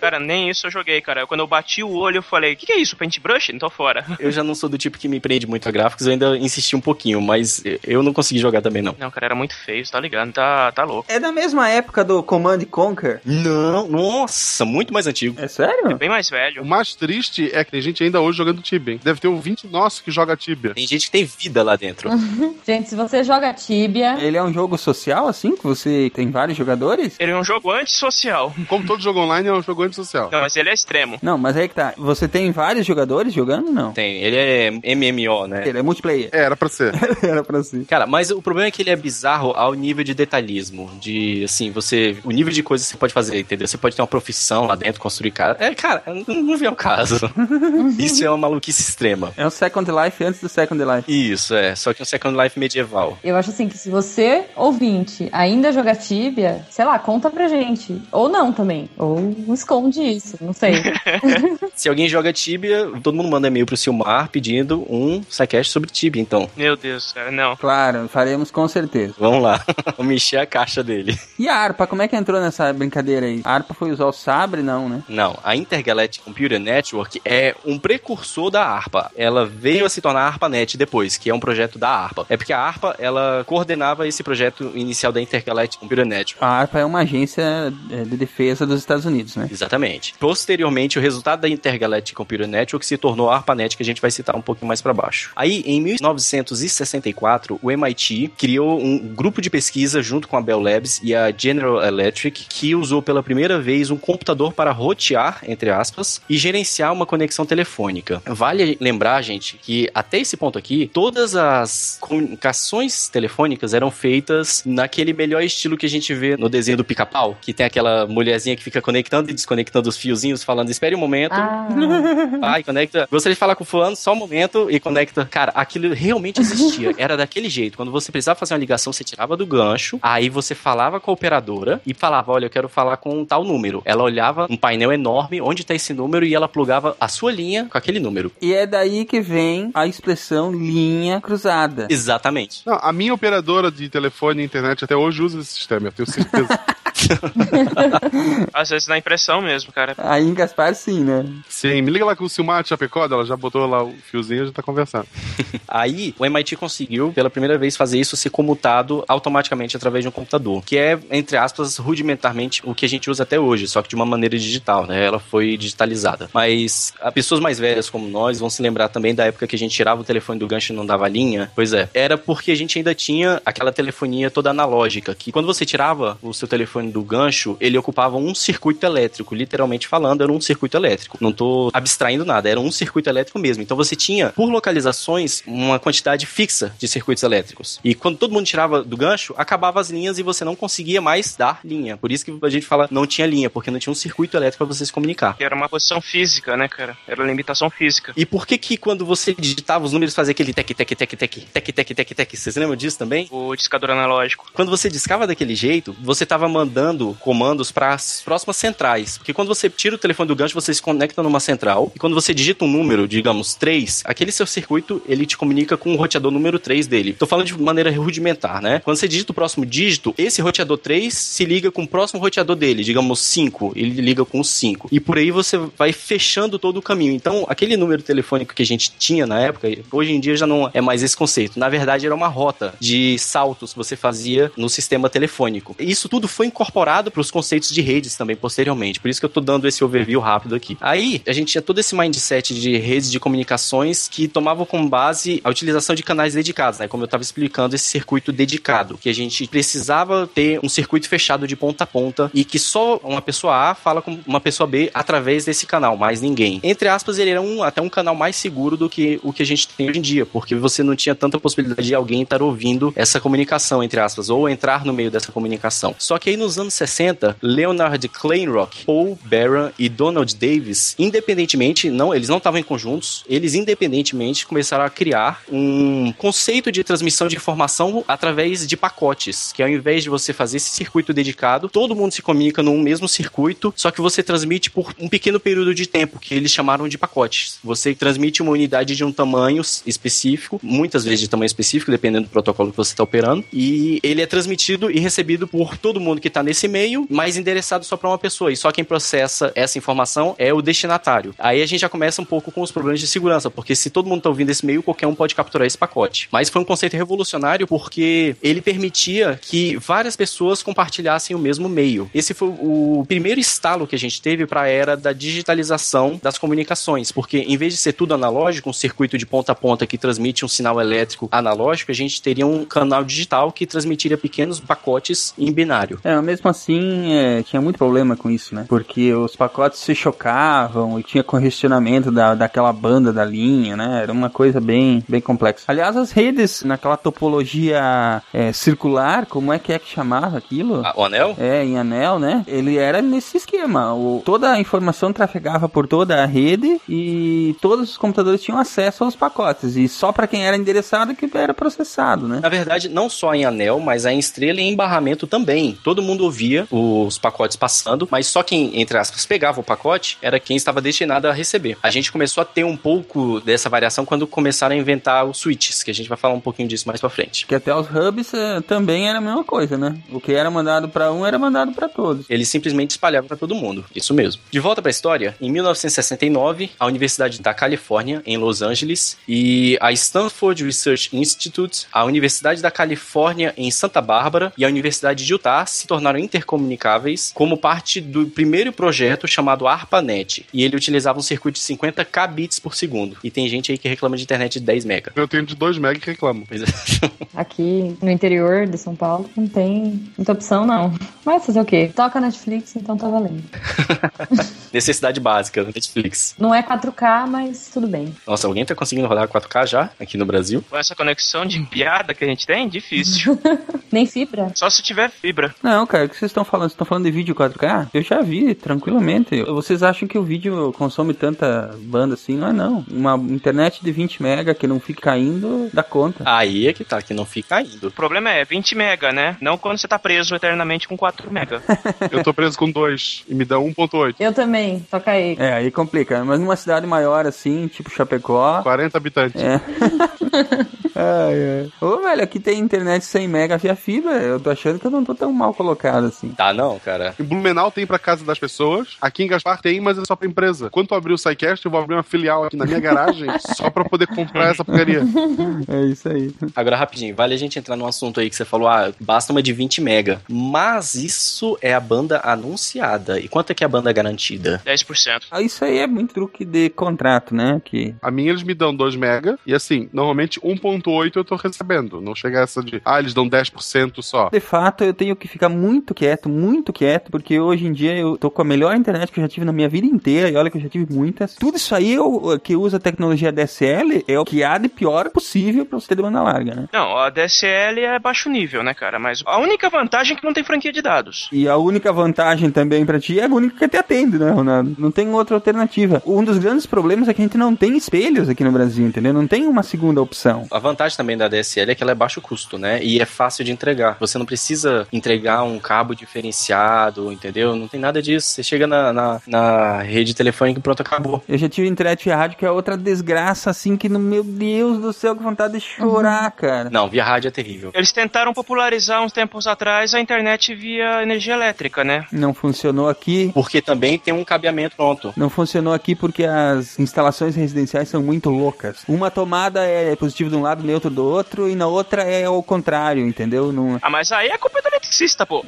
Cara, nem isso eu joguei, cara. Quando eu bati o olho, eu falei: O que, que é isso? Paintbrush? Então fora. Eu já não sou do tipo que me prende muito a gráficos, eu ainda insisti um pouquinho, mas eu não consegui jogar também não. Não, cara, era muito feio, você tá ligado? Tá, tá louco. É da mesma época do Command Conquer. Não, nossa, muito mais antigo. É sério? Bem mais O velho. mais triste é que tem gente ainda hoje jogando Tibia. hein? Deve ter um 20 nosso que joga Tibia. Tem gente que tem vida lá dentro. (laughs) Gente, se você joga Tibia, Ele é um jogo social, assim, que você tem vários jogadores? Ele é um jogo antissocial. Como todo jogo online, é um jogo antissocial. Não, mas ele é extremo. Não, mas aí que tá. Você tem vários jogadores jogando? Não. Tem, ele é MMO, né? Ele é multiplayer. É, era pra ser. (laughs) Era pra si. Cara, mas o problema é que ele é bizarro ao nível de detalhismo, de, assim, você. O nível de coisas que você pode fazer, entendeu? Você pode ter uma profissão lá dentro, construir casa. É, cara, não, não vem ao caso. (laughs) Isso é uma maluquice extrema. É um Second Life antes do Second Life. Isso, é. Só que um Second Life medieval. Eu acho assim que se você, ouvinte, ainda joga Tibia, sei lá, conta pra gente. Ou não também. Ou esconde isso, não sei. (laughs) Se alguém joga Tibia, todo mundo manda e-mail pro Silmar pedindo um sidecast sobre Tibia, então. Meu Deus, cara, não. Claro, faremos com certeza. Vamos lá. (laughs) Vamos encher a caixa dele. (laughs) E a harpa, como é que entrou nessa brincadeira aí? A harpa foi usar o sabre, não, né? Não, a Intergalactic Computer Network é um precursor da ARPA. Ela veio a se tornar a ARPANET depois, que é um projeto da ARPA. É porque a ARPA, ela coordenava esse projeto inicial da Intergalactic Computer Network. A harpa é uma agência é, de defesa dos Estados Unidos, né? Exatamente. Posteriormente, o resultado da Intergalactic Computer Network se tornou a ARPANET, que a gente vai citar um pouquinho mais para baixo. Aí, em 1964, o MIT criou um grupo de pesquisa junto com a Bell Labs e a General Electric, que usou pela primeira vez um computador para rotear, entre aspas, e gerenciar uma conexão telefônica. Vale lembrar, gente, que até esse ponto aqui, todas as comunicações telefônicas eram feitas naquele melhor estilo que a gente vê no desenho do pica-pau, que tem aquela mulherzinha que fica conectando e desconectando os fiozinhos, falando, espere um momento. Ah, Ai, conecta. Gostaria de falar com o fulano só um momento e conecta. Cara, aquilo realmente existia. Era daquele jeito. Quando você precisava fazer uma ligação, você tirava do gancho, aí você falava com a operadora e falava: Olha, eu quero falar com um tal número. Ela olhava um painel enorme onde tá esse número e ela plugava a sua linha com aquele número. E é daí que vem a expressão linha cruzada. Exatamente. Não, a minha operadora de telefone e internet até hoje usa esse sistema, eu tenho certeza. (laughs) (laughs) Às vezes dá impressão mesmo, cara. Aí em Gaspar, sim, né? Sim, me liga lá com o Silmar Chapecó, ela já botou lá o fiozinho e já tá conversando. (laughs) Aí o MIT conseguiu, pela primeira vez, fazer isso ser comutado automaticamente através de um computador, que é, entre aspas, rudimentarmente o que a gente usa até hoje, só que de uma maneira digital, né? Ela foi digitalizada. Mas as pessoas mais velhas como nós vão se lembrar também da época que a gente tirava o telefone do gancho e não dava linha. Pois é, era porque a gente ainda tinha aquela telefonia toda analógica, que quando você tirava o seu telefone do gancho, ele ocupava um circuito elétrico, literalmente falando, era um circuito elétrico. Não tô abstraindo nada, era um circuito elétrico mesmo. Então você tinha, por localizações, uma quantidade fixa de circuitos elétricos. E quando todo mundo tirava do gancho, acabava as linhas e você não conseguia mais dar linha. Por isso que a gente fala não tinha linha, porque não tinha um circuito elétrico para você se comunicar. Era uma posição física, né, cara? Era limitação física. E por que que quando você digitava os números fazia aquele tec, tec, tec, tec, tec, tec, tec, tec? Vocês lembram disso também? O discador analógico. Quando você discava daquele jeito, você estava mandando comandos para as próximas centrais. Porque quando você tira o telefone do gancho, você se conecta numa central. E quando você digita um número, digamos 3, aquele seu circuito, ele te comunica com o roteador número 3 dele. Tô falando de maneira rudimentar, né? Quando você digita o próximo dígito, esse roteador 3 se liga com o próximo roteador dele, digamos 5, ele liga com o 5. E por aí você vai fechando todo o caminho. Então, aquele número telefônico que a gente tinha na época, hoje em dia já não é mais esse conceito. Na verdade, era uma rota de saltos que você fazia no sistema telefônico. Isso tudo foi incorporado para os conceitos de redes também posteriormente. Por isso que eu tô dando esse overview rápido aqui. Aí, a gente tinha todo esse mindset de redes de comunicações que tomavam como base a utilização de canais dedicados, né? Como eu estava explicando, esse circuito dedicado, que a gente precisava ter um circuito fechado de ponta a ponta e que só uma pessoa A fala com uma pessoa B através desse canal, mais ninguém. Entre aspas, ele era um, até um canal mais seguro do que o que a gente tem hoje em dia, porque você não tinha tanta possibilidade de alguém estar ouvindo essa comunicação, entre aspas, ou entrar no meio dessa comunicação. Só que aí nos anos 60, Leonard Kleinrock, Paul Barron e Donald Davis, independentemente, não, eles não estavam em conjuntos, eles independentemente começaram a criar um conceito de transmissão de informação através de pacotes, que ao invés de você fazer esse circuito dedicado, todo mundo se comunica num mesmo circuito, só que você transmite por um pequeno período de tempo, que eles chamaram de pacotes. Você transmite uma unidade de um tamanho específico, muitas vezes de tamanho específico, dependendo do protocolo que você está operando, e ele é transmitido e recebido por todo mundo que está nesse meio, mas endereçado só para uma pessoa. E só quem processa essa informação é o destinatário. Aí a gente já começa um pouco com os problemas de segurança, porque se todo mundo está ouvindo esse meio, qualquer um pode capturar esse pacote. Mas foi um conceito revolucionário porque ele permitia que várias pessoas compartilhassem o mesmo meio. Esse foi o primeiro estalo que a gente teve para a era da digitalização das comunicações, porque em vez de ser tudo analógico, um circuito de ponta a ponta que transmite um sinal elétrico analógico, a gente teria um canal digital que transmitiria pequenos pacotes em binário. É, mesmo mesmo assim é, tinha muito problema com isso, né? Porque os pacotes se chocavam e tinha congestionamento da, daquela banda da linha, né? Era uma coisa bem, bem complexa. Aliás, as redes, naquela topologia é, circular, como é que é que chamava aquilo? Ah, o anel? É, em anel, né? Ele era nesse esquema. O, toda a informação trafegava por toda a rede e todos os computadores tinham acesso aos pacotes. E só para quem era endereçado que era processado, né? Na verdade, não só em anel, mas em estrela e em barramento também. Todo mundo ouvia os pacotes passando, mas só quem, entre aspas, pegava o pacote era quem estava destinado a receber. A gente começou a ter um pouco dessa variação quando começaram a inventar os switches, que a gente vai falar um pouquinho disso mais pra frente. Que até os hubs eh, também era a mesma coisa, né? O que era mandado para um era mandado para todos. Eles simplesmente espalhavam para todo mundo. Isso mesmo. De volta pra história, em 1969, a Universidade da Califórnia, em Los Angeles, e a Stanford Research Institute, a Universidade da Califórnia, em Santa Bárbara, e a Universidade de Utah se tornaram intercomunicáveis como parte do primeiro projeto chamado ARPANET. E ele utilizava um circuito de 50 kbits por segundo. E tem gente aí que reclama de internet de 10 mega. Eu tenho de 2 MB que reclamo. Pois é. (laughs) Aqui no interior de São Paulo não tem muita opção, não. Mas fazer o quê? Toca Netflix, então tá valendo. (laughs) Necessidade básica, Netflix. Não é 4K, mas tudo bem. Nossa, alguém tá conseguindo rodar 4K já aqui no Brasil? Com essa conexão de piada que a gente tem, difícil. (laughs) Nem fibra. Só se tiver fibra. Não, cara, o que vocês estão falando? Vocês estão falando de vídeo 4K? Eu já vi, tranquilamente. Vocês acham que o vídeo consome tanta banda assim? Não é não. Uma internet de 20 mega que não fica caindo, dá conta. Aí é que tá, que não fica indo. O problema é 20 mega, né? Não quando você tá preso eternamente com 4 mega. (laughs) Eu tô preso com 2 e me dá 1.8. Eu também, toca aí. É, aí complica. Mas numa cidade maior assim, tipo Chapecó. 40 habitantes. É. (laughs) ai, ai. Ô, velho, aqui tem internet 100 mega via fibra. Eu tô achando que eu não tô tão mal colocado assim. Tá não, cara. Em Blumenau tem pra casa das pessoas. Aqui em Gaspar tem, mas é só pra empresa. Quando tu abrir o SciCast, eu vou abrir uma filial aqui na minha garagem (laughs) só pra poder comprar essa porcaria. É isso aí. Agora, rapidinho, vale a gente entrar num assunto aí que você falou, ah, basta uma de 20 mega. Mas isso é a banda anunciada. E quanto é que é a banda garantida? 10%. Ah, Isso aí é muito truque de contrato, né? Que A minha eles me dão 2 mega e assim, normalmente 1.8 eu tô recebendo. Não chega essa de, ah, eles dão 10% só. De fato, eu tenho que ficar muito quieto, muito quieto, porque hoje em dia eu tô com a melhor internet que eu já tive na minha vida inteira, e olha que eu já tive muitas. Tudo isso aí eu, que usa a tecnologia DSL é o que há de pior possível pra você ter de banda larga, né? Não, a DSL é baixo nível, né, cara? Mas a única vantagem é que não tem franquia de dados. E a única vantagem também pra ti é a única que te atende, né, Ronaldo? Não tem outra alternativa. Um dos grandes problemas é que a gente não tem espelhos aqui no Brasil, entendeu? Não tem uma segunda opção. A vantagem também da DSL é que ela é baixo custo, né? E é fácil de entregar. Você não precisa entregar um cabo diferenciado, entendeu? Não tem nada disso. Você chega na, na, na rede telefônica e pronto, acabou. Eu já tive internet via rádio, que é outra desgraça, assim, que no meu Deus do céu, que vontade de chorar, cara. Não, via rádio é terrível. Eles tentaram popularizar uns tempos atrás a internet via energia elétrica, né? Não funcionou aqui. Porque também tem um cabeamento pronto. Não funcionou aqui porque as instalações residenciais são muito loucas. Uma tomada é positivo de um lado, neutro do outro, e na outra é o contrário, entendeu? Não... Ah, mas aí é culpa do eletricista, pô.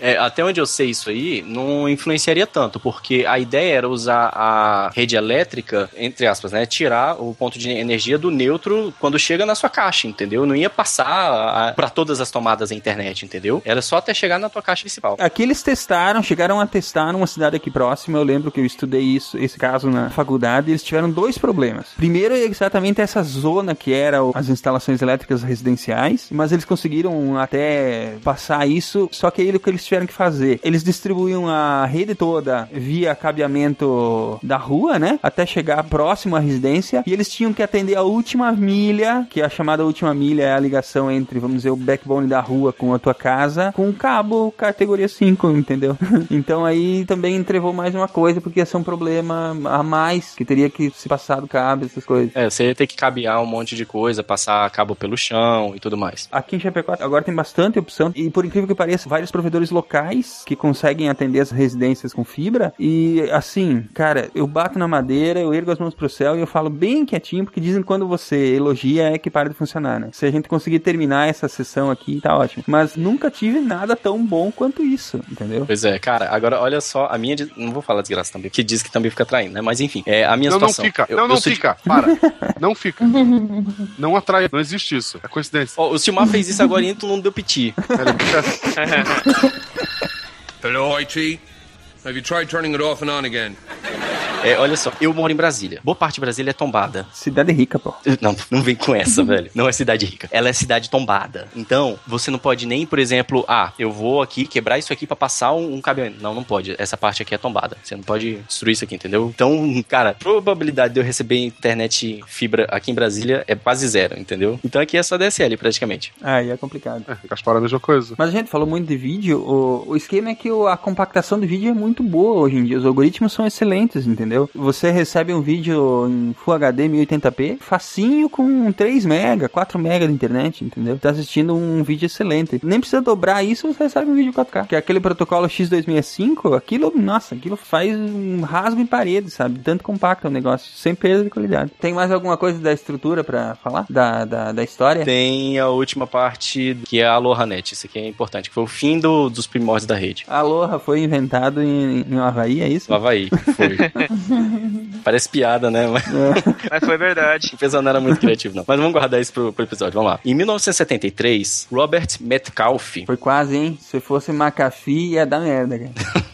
É, até onde eu sei isso aí, não influenciaria tanto, porque a ideia era usar a rede elétrica, entre aspas, né? Tirar o ponto de energia do neutro quando chega na sua caixa, entendeu? Não ia passar para todas as tomadas da internet, entendeu? Era só até chegar na tua caixa principal. Aqui eles testaram, chegaram a testar numa cidade aqui próxima. Eu lembro que eu estudei isso, esse caso na faculdade. Eles tiveram dois problemas. Primeiro é exatamente essa zona que era as instalações elétricas residenciais, mas eles conseguiram até passar isso. Só que aí o que eles tiveram que fazer? Eles distribuíam a rede toda via cabeamento da rua, né? Até chegar próximo à residência. E eles tinham que atender a última milha, que é a chamada última milha é a ligação entre, vamos dizer, o backbone da rua com a tua casa, com um cabo categoria 5, entendeu? (laughs) então aí também entrevou mais uma coisa, porque ia ser um problema a mais, que teria que se passar do cabo, essas coisas. É, você ia ter que cabear um monte de coisa, passar cabo pelo chão e tudo mais. Aqui em Chapecó agora tem bastante opção e por incrível que pareça, vários provedores locais que conseguem atender as residências com fibra e assim, cara, eu bato na madeira, eu ergo as mãos pro céu e eu falo bem quietinho porque dizem que quando você elogia é que para de funcionar, né? Se a gente conseguir terminar essa sessão aqui, tá ótimo. Mas nunca tive nada tão bom quanto isso, entendeu? Pois é, cara, agora olha só, a minha. de- Não vou falar desgraça também, que diz que também fica traindo, né? Mas enfim, é, a minha Não, não situação. fica. Eu- não, eu não sou fica. Para. Não fica. Não atrai. Não existe isso. É coincidência. Ó, o Silmar fez isso agora e tu não deu piti. (laughs) (laughs) (laughs) Hello, IT. Have you tried turning it off and on again? É, olha só, eu moro em Brasília. Boa parte de Brasília é tombada. Cidade rica, pô. (laughs) Não, não vem com essa, velho. Não é cidade rica. Ela é cidade tombada. Então, você não pode nem, por exemplo, ah, eu vou aqui quebrar isso aqui pra passar um, um. Não, não pode. Essa parte aqui é tombada. Você não pode destruir isso aqui, entendeu? Então, cara, a probabilidade de eu receber internet fibra aqui em Brasília é quase zero, entendeu? Então aqui é só DSL praticamente. Aí é complicado. É, Gaspar é a mesma coisa. Mas a gente falou muito de vídeo. O, o esquema é que o- a compactação do vídeo é muito boa hoje em dia. Os algoritmos são excelentes, entendeu? Você recebe um vídeo em Full HD 1080p, facinho com 3 mega, 4 mega de internet, entendeu? Tá assistindo um vídeo excelente. Nem precisa dobrar isso, você recebe um vídeo 4K. Que é aquele protocolo X265, aquilo, nossa, aquilo faz um rasgo em parede, sabe? Tanto compacto o negócio, sem perda de qualidade. Tem mais alguma coisa da estrutura pra falar? Da, da, da história? Tem a última parte que é a AlohaNet. Isso aqui é importante, que foi o fim do- dos primórdios da rede. Aloha foi inventado em, em Havaí, é isso? O Havaí, foi. (laughs) (laughs) Parece piada, né? Mas Mas foi verdade. o pessoal não era muito criativo, não. Mas vamos guardar isso pro, pro episódio, vamos lá. Em 1973, Robert Metcalfe, Foi quase, hein? Se fosse McAfee, ia dar merda, cara.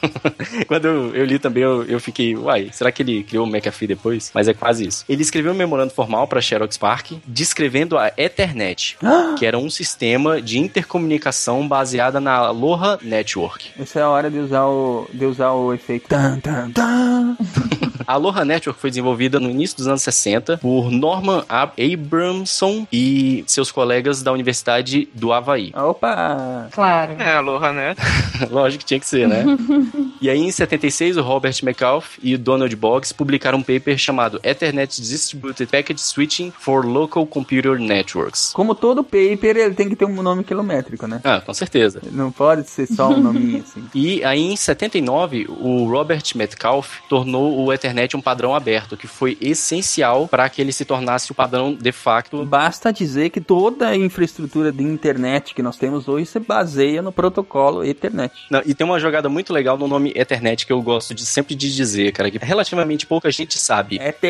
(laughs) quando eu, eu li também, eu, eu fiquei, uai, será que ele criou o McAfee depois? Mas é quase isso. Ele escreveu um memorando formal para Xerox Park, descrevendo a Ethernet, (gasps) que era um sistema de intercomunicação baseada na Aloha Network. Essa é a hora de usar o, de usar o efeito. Tan, tan, tan. (laughs) A (laughs) Aloha Network foi desenvolvida no início dos anos 60 por Norman Ab- Abramson e seus colegas da Universidade do Havaí. Opa! Claro. É, aloha, né? (laughs) Lógico que tinha que ser, né? (laughs) e aí, em 76, o Robert McAuliffe e o Donald Boggs publicaram um paper chamado Ethernet Distributed Packet Switching for Local Computer Networks. Como todo paper, ele tem que ter um nome quilométrico, né? Ah, com certeza. Não pode ser só um nominho assim. E aí, em 79, o Robert Metcalfe tornou o Ethernet um padrão aberto, que foi essencial para que ele se tornasse o padrão de facto. Basta dizer que toda a infraestrutura de internet que nós temos hoje se baseia no protocolo Ethernet. Não, e tem uma jogada muito legal no nome Ethernet que eu gosto de sempre de dizer, cara, que relativamente pouca gente sabe ETH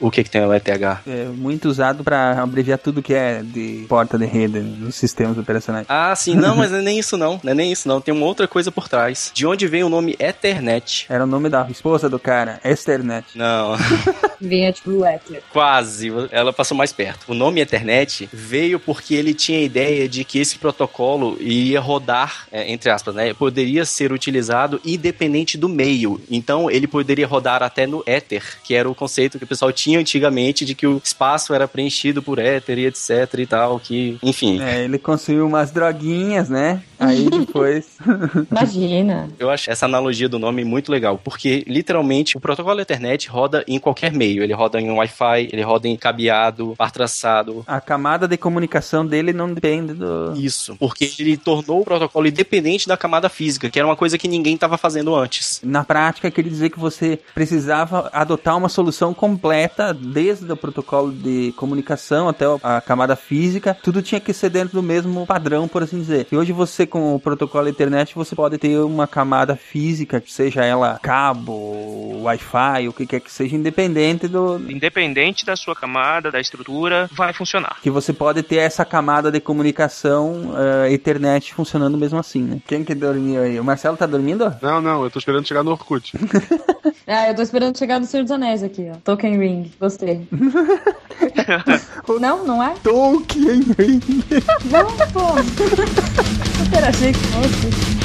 o que, que tem o ETH. é muito usado para abreviar tudo que é de porta de rede nos sistemas operacionais. Ah, sim, não, (laughs) mas não é nem isso não, não é nem isso não, tem uma outra coisa por trás. De onde vem o nome Ethernet? Era o nome da esposa do cara, Ethernet. Não, Vinha tipo o Ether. quase, ela passou mais perto. O nome Ethernet veio porque ele tinha a ideia de que esse protocolo ia rodar, é, entre aspas, né, poderia ser utilizado independente do meio. Então, ele poderia rodar até no éter, que era o conceito que o pessoal tinha antigamente de que o espaço era preenchido por éter e etc e tal, que, enfim. É, ele construiu umas droguinhas, né? Aí depois. (laughs) Imagina. Eu acho essa analogia do nome muito legal, porque literalmente o protocolo Ethernet roda em qualquer meio. Ele roda em Wi-Fi, ele roda em cabeado, par traçado. a camada de comunicação dele não depende do. Isso, porque ele tornou o protocolo independente da camada física, que era uma coisa que ninguém estava fazendo antes. Na prática, queria dizer que você precisava adotar uma solução completa, desde o protocolo de comunicação até a camada física, tudo tinha que ser dentro do mesmo padrão, por assim dizer. E hoje você, com o protocolo internet, você pode ter uma camada física, seja ela cabo, Wi-Fi, o que quer que seja, independente do. Independente da sua camada, da estrutura, vai funcionar. Que você pode ter essa camada de comunicação eh, internet funcionando mesmo assim, né? Quem que dormiu aí? O Marcelo tá dormindo? Não, não, eu tô esperando chegar no Orkut. (laughs) Ah, eu tô esperando chegar do Senhor dos Anéis aqui, ó. Token Ring. Gostei. (laughs) não, não é? Tolkien! Não, pô. (laughs) Super achei que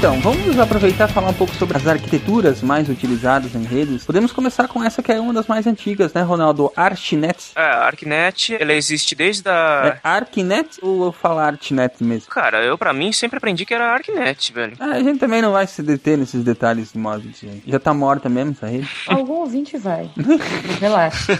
Então, vamos aproveitar e falar um pouco sobre as arquiteturas mais utilizadas em redes. Podemos começar com essa que é uma das mais antigas, né, Ronaldo? ArchNet. É, a ArcNet, ela existe desde a... É ArcNet ou eu falo ArchNet mesmo? Cara, eu pra mim sempre aprendi que era ArcNet, velho. Ah, a gente também não vai se deter nesses detalhes de modo de... Já tá morta mesmo essa rede? (laughs) Algum ouvinte vai. (laughs) Relaxa.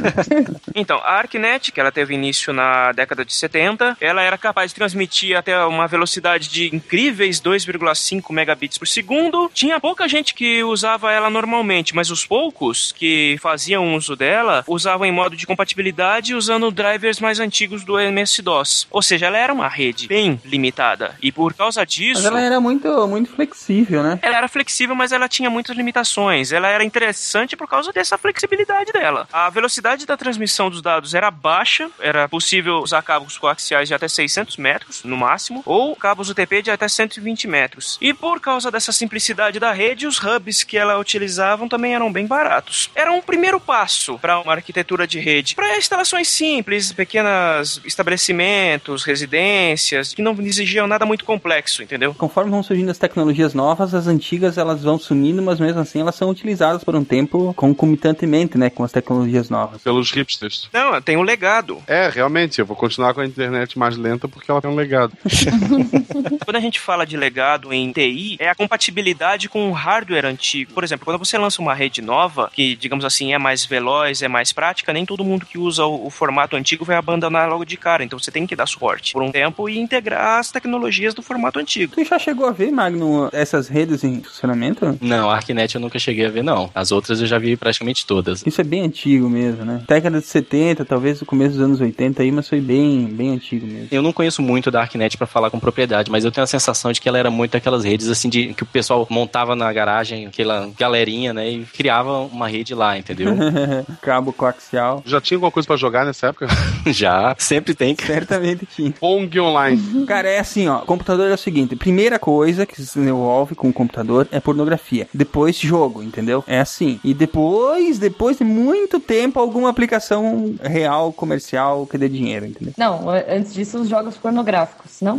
Então, a ArcNet, que ela teve início na década de 70, ela era capaz de transmitir até uma velocidade de incríveis 2,5 megabits por segundo. Tinha pouca gente que usava ela normalmente, mas os poucos que faziam uso dela usavam em modo de compatibilidade usando drivers mais antigos do MS-DOS. Ou seja, ela era uma rede bem limitada. E por causa disso. Mas ela era muito, muito flexível, né? Ela era flexível, mas ela tinha muitas limitações. Ela era interessante por causa dessa flexibilidade dela. A velocidade da transmissão dos dados era baixa, era possível usar cabos coaxiais de até 600 metros, no máximo, ou cabos UTP de até 120 metros. E por causa dessa simplicidade da rede, os hubs que ela utilizavam também eram bem baratos. Era um primeiro passo para uma arquitetura de rede, para instalações simples, pequenos estabelecimentos, residências, que não exigiam nada muito complexo, entendeu? Conforme vão surgindo as tecnologias novas, as antigas elas vão sumindo, mas mesmo assim elas são utilizadas por um tempo concomitantemente, né, com as tecnologias novas. Pelos hipsters. Não, tem um legado. É, realmente, eu vou continuar com a internet mais lenta porque ela tem um legado. (laughs) (laughs) Quando a gente fala de legado em TI, é a compatibilidade com o hardware antigo. Por exemplo, quando você lança uma rede nova, que, digamos assim, é mais veloz, é mais prática, nem todo mundo que usa o, o formato antigo vai abandonar logo de cara. Então você tem que dar suporte por um tempo e integrar as tecnologias do formato antigo. Tu já chegou a ver, Magno, essas redes em funcionamento? Não, a Arquinet eu nunca cheguei a ver, não. As outras eu já vi praticamente todas. Isso é bem antigo mesmo, né? Década de 70, talvez o começo dos anos 80 aí, mas foi bem, bem antigo mesmo. Eu não conheço muito da Arquinet pra falar com propriedade, mas eu tenho a sensação de que ela era muito aquelas redes assim de que o pessoal montava na garagem, aquela galerinha, né, e criava uma rede lá, entendeu? (laughs) Cabo coaxial. Já tinha alguma coisa pra jogar nessa época? (laughs) já, sempre tem. Certamente tinha. Pong Online. (laughs) Cara, é assim, ó. Computador é o seguinte: primeira coisa que se envolve com o computador é pornografia. Depois, jogo, entendeu? É assim. E depois, depois de muito tempo, alguma aplicação real, comercial, que dê dinheiro, entendeu? Não, antes disso, os jogos pornográficos, não?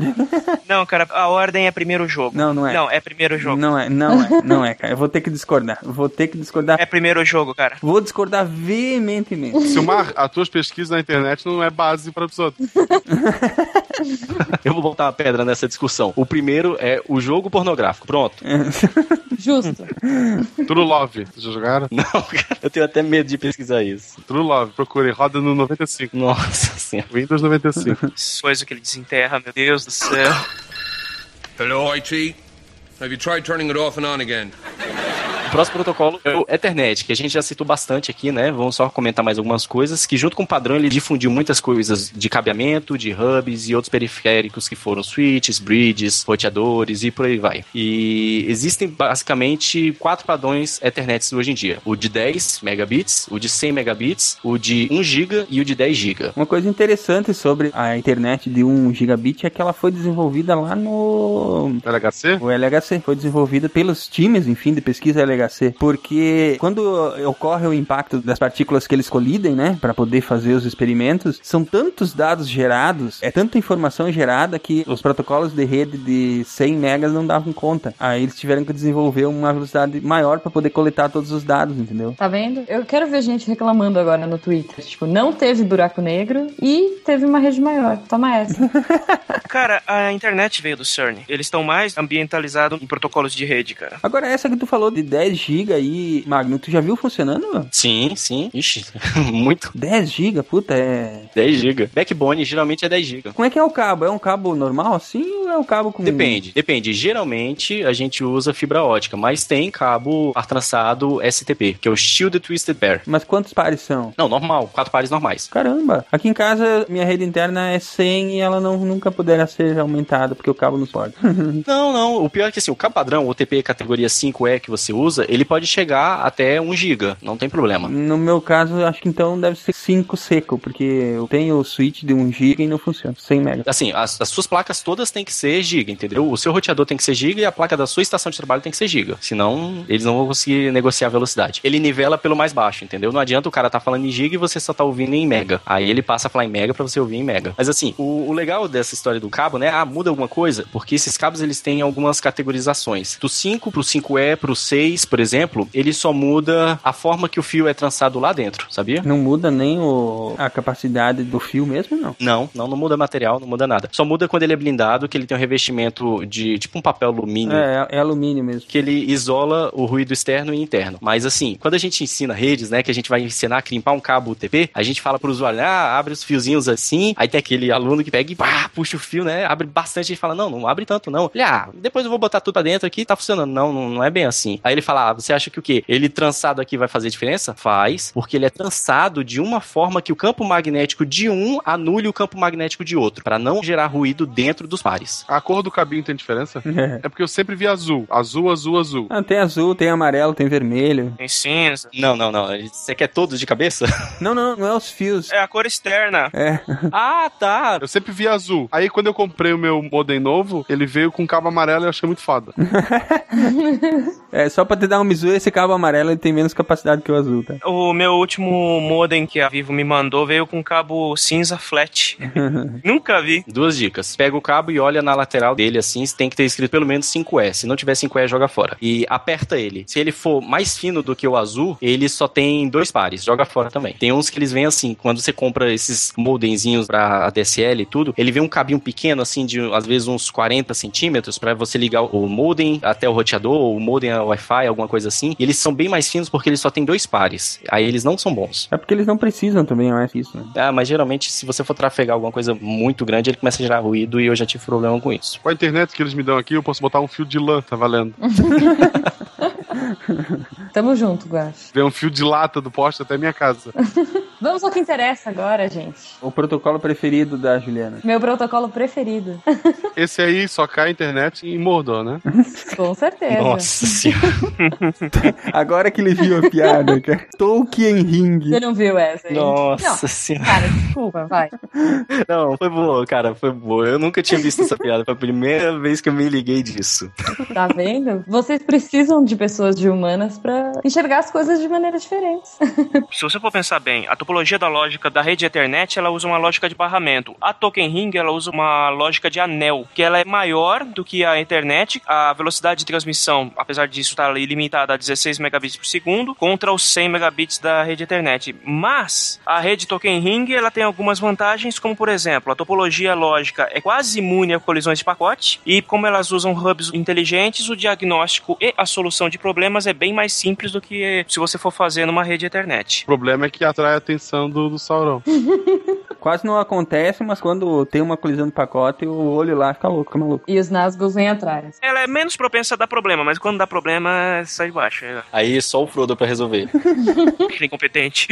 Não, cara, a ordem é primeiro jogo. Não, não é. Não, é primeiro jogo. Não é, não é, não é, cara. Eu vou ter que discordar. Vou ter que discordar. É primeiro jogo, cara. Vou discordar veementemente. Silmar, as tuas pesquisas na internet não é base para os outros. (laughs) Eu vou botar uma pedra nessa discussão. O primeiro é o jogo pornográfico. Pronto. (laughs) Justo. True Love. Vocês já jogaram? Não, cara, eu tenho até medo de pesquisar isso. True Love. Procure. Roda no 95. Nossa senhora. Windows 95. Coisa que ele desenterra, meu Deus do céu. Hello, IT. Have you tried turning it off and on again? O próximo protocolo é o Ethernet, que a gente já citou bastante aqui, né? Vamos só comentar mais algumas coisas, que junto com o padrão ele difundiu muitas coisas de cabeamento, de hubs e outros periféricos que foram switches, bridges, roteadores e por aí vai. E existem basicamente quatro padrões Ethernet hoje em dia. O de 10 megabits, o de 100 megabits, o de 1 GB e o de 10 GB. Uma coisa interessante sobre a internet de 1 gigabit é que ela foi desenvolvida lá no LHC? o LHC. Foi desenvolvida pelos times, enfim, de pesquisa LHC. Porque quando ocorre o impacto das partículas que eles colidem, né, para poder fazer os experimentos, são tantos dados gerados, é tanta informação gerada que os protocolos de rede de 100 megas não davam conta. Aí eles tiveram que desenvolver uma velocidade maior para poder coletar todos os dados, entendeu? Tá vendo? Eu quero ver gente reclamando agora no Twitter. Tipo, não teve buraco negro e teve uma rede maior. Toma essa. (laughs) Cara, a internet veio do CERN. Eles estão mais ambientalizados em protocolos de rede, cara. Agora, essa que tu falou de 10 GB aí, Magno, tu já viu funcionando? Sim, sim. Ixi, (laughs) muito. 10 GB, puta, é. 10 GB. Backbone geralmente é 10 GB. Como é que é o cabo? É um cabo normal assim ou é um cabo com. Depende, depende. Geralmente a gente usa fibra ótica, mas tem cabo ar trançado STP, que é o Shielded Twisted Pair. Mas quantos pares são? Não, normal, quatro pares normais. Caramba! Aqui em casa, minha rede interna é 100 e ela não, nunca poderá ser aumentada porque o cabo não suporta. (laughs) Não, não. O pior é que assim, o cabo padrão, o TP categoria 5E que você usa, ele pode chegar até 1 GB, não tem problema. no meu caso, acho que então deve ser 5 seco, porque eu tenho o switch de 1 GB e não funciona. 100 MB. Assim, as, as suas placas todas têm que ser giga, entendeu? O seu roteador tem que ser giga e a placa da sua estação de trabalho tem que ser giga. Senão, eles não vão conseguir negociar a velocidade. Ele nivela pelo mais baixo, entendeu? Não adianta o cara tá falando em giga e você só tá ouvindo em mega. Aí ele passa a falar em mega pra você ouvir em mega. Mas assim, o, o legal dessa história do cabo, né? Ah, muda alguma coisa? Porque esses cabos, eles têm algumas categorizações. Do 5 pro 5E, pro 6 por exemplo, ele só muda a forma que o fio é trançado lá dentro, sabia? Não muda nem o, a capacidade do fio mesmo, não. Não, não, não muda material, não muda nada. Só muda quando ele é blindado, que ele tem um revestimento de tipo um papel alumínio. É, é alumínio mesmo. Que ele isola o ruído externo e interno. Mas assim, quando a gente ensina redes, né, que a gente vai ensinar a crimpar um cabo UTP, a gente fala pro usuário, ah, abre os fiozinhos assim, aí tem aquele aluno que pega e pá, puxa o fio, né, abre bastante e fala, não, não abre tanto não. Ele, ah, depois eu vou botar tudo pra dentro aqui, tá funcionando. Não, não, não é bem assim. Aí ele fala, ah, você acha que o quê? Ele trançado aqui vai fazer diferença? Faz, porque ele é trançado de uma forma que o campo magnético de um anule o campo magnético de outro, para não gerar ruído dentro dos pares. A cor do cabinho tem diferença? (laughs) é porque eu sempre vi azul. Azul, azul, azul. Ah, tem azul, tem amarelo, tem vermelho. Tem cinza. Não, não, não. Você quer todos de cabeça? (laughs) Não, não, não é os fios. É a cor externa. É. ah, tá. Eu sempre vi azul. Aí quando eu comprei o meu modem novo, ele veio com cabo amarelo e eu achei muito foda. (laughs) é, só pra te dar um misu, esse cabo amarelo ele tem menos capacidade que o azul, tá? O meu último modem que a Vivo me mandou veio com cabo cinza flat. (laughs) Nunca vi. Duas dicas. Pega o cabo e olha na lateral dele assim, tem que ter escrito pelo menos 5E. Se não tiver 5E, joga fora. E aperta ele. Se ele for mais fino do que o azul, ele só tem dois pares. Joga fora também. Tem uns que eles vêm assim, quando você compra esses modemzinhos pra ADSL e tudo, ele vem um cabinho pequeno assim, de às vezes uns 40 centímetros, para você ligar o modem até o roteador, ou o modem a Wi-Fi, alguma coisa assim. E eles são bem mais finos porque eles só tem dois pares. Aí eles não são bons. É porque eles não precisam também mais isso, né? Ah, mas geralmente se você for trafegar alguma coisa muito grande, ele começa a gerar ruído e eu já tive problema com isso. Com a internet que eles me dão aqui, eu posso botar um fio de lã, tá valendo. (laughs) Tamo junto, Guax. Vem um fio de lata do poste até minha casa. (laughs) Vamos ao que interessa agora, gente. O protocolo preferido da Juliana. Meu protocolo preferido. (laughs) Esse aí só cai a internet em Mordor, né? (laughs) Com certeza. Nossa senhora. (laughs) Agora que ele viu a piada, cara. Tolkien Ring. Você não viu essa aí? Nossa não. senhora. Cara, desculpa, vai. Não, foi boa, cara, foi boa. Eu nunca tinha visto essa piada. Foi a primeira vez que eu me liguei disso. Tá vendo? Vocês precisam de pessoas de humanas pra enxergar as coisas de maneiras diferentes. Se você for pensar bem, a topologia da lógica da rede Ethernet, ela usa uma lógica de barramento. A Token Ring, ela usa uma lógica de anel, que ela é maior do que a Ethernet. A velocidade de transmissão, apesar disso, está limitada a 16 megabits por segundo, contra os 100 megabits da rede Ethernet. Mas a rede Token Ring, ela tem algumas vantagens, como por exemplo, a topologia lógica é quase imune a colisões de pacote e como elas usam hubs inteligentes, o diagnóstico e a solução de problemas é bem mais simples do que se você for fazer numa rede Ethernet. O problema é que atrai a atenção do, do Sauron. (laughs) Quase não acontece, mas quando tem uma colisão de pacote, o olho lá fica louco, fica maluco. E os Nazgûl vêm atrás. Ela é menos propensa a dar problema, mas quando dá problema, sai de baixo. É Aí só o Frodo pra resolver. (laughs) incompetente.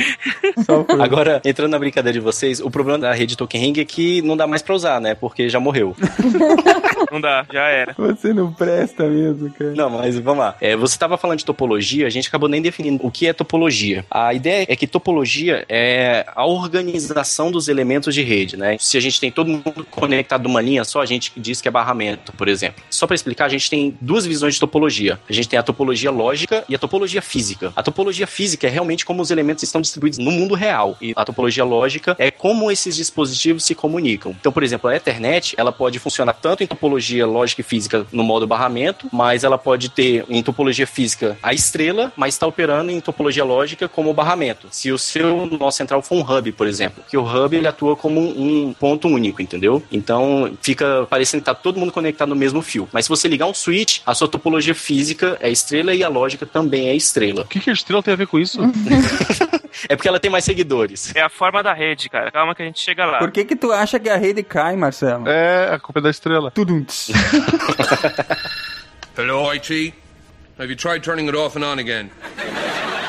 Só o Frodo. Agora, entrando na brincadeira de vocês, o problema da rede Token Ring é que não dá mais pra usar, né? Porque já morreu. (laughs) Não dá, já era. Você não presta mesmo, cara. Não, mas vamos lá. É, você estava falando de topologia, a gente acabou nem definindo o que é topologia. A ideia é que topologia é a organização dos elementos de rede, né? Se a gente tem todo mundo conectado numa linha só, a gente diz que é barramento, por exemplo. Só para explicar, a gente tem duas visões de topologia. A gente tem a topologia lógica e a topologia física. A topologia física é realmente como os elementos estão distribuídos no mundo real. E a topologia lógica é como esses dispositivos se comunicam. Então, por exemplo, a Ethernet, ela pode funcionar tanto em topologia lógica e física no modo barramento, mas ela pode ter em topologia física a estrela, mas está operando em topologia lógica como barramento. Se o seu nó central for um hub, por exemplo, que o hub ele atua como um ponto único, entendeu? Então fica parecendo que está todo mundo conectado no mesmo fio. Mas se você ligar um switch, a sua topologia física é estrela e a lógica também é estrela. O que, que a estrela tem a ver com isso? (laughs) É porque ela tem mais seguidores. É a forma da rede, cara. Calma que a gente chega lá. Por que que tu acha que a rede cai, Marcelo? é, a culpa é da estrela. Tudo. (laughs) Hello, IT. Have you tried turning it off and on again?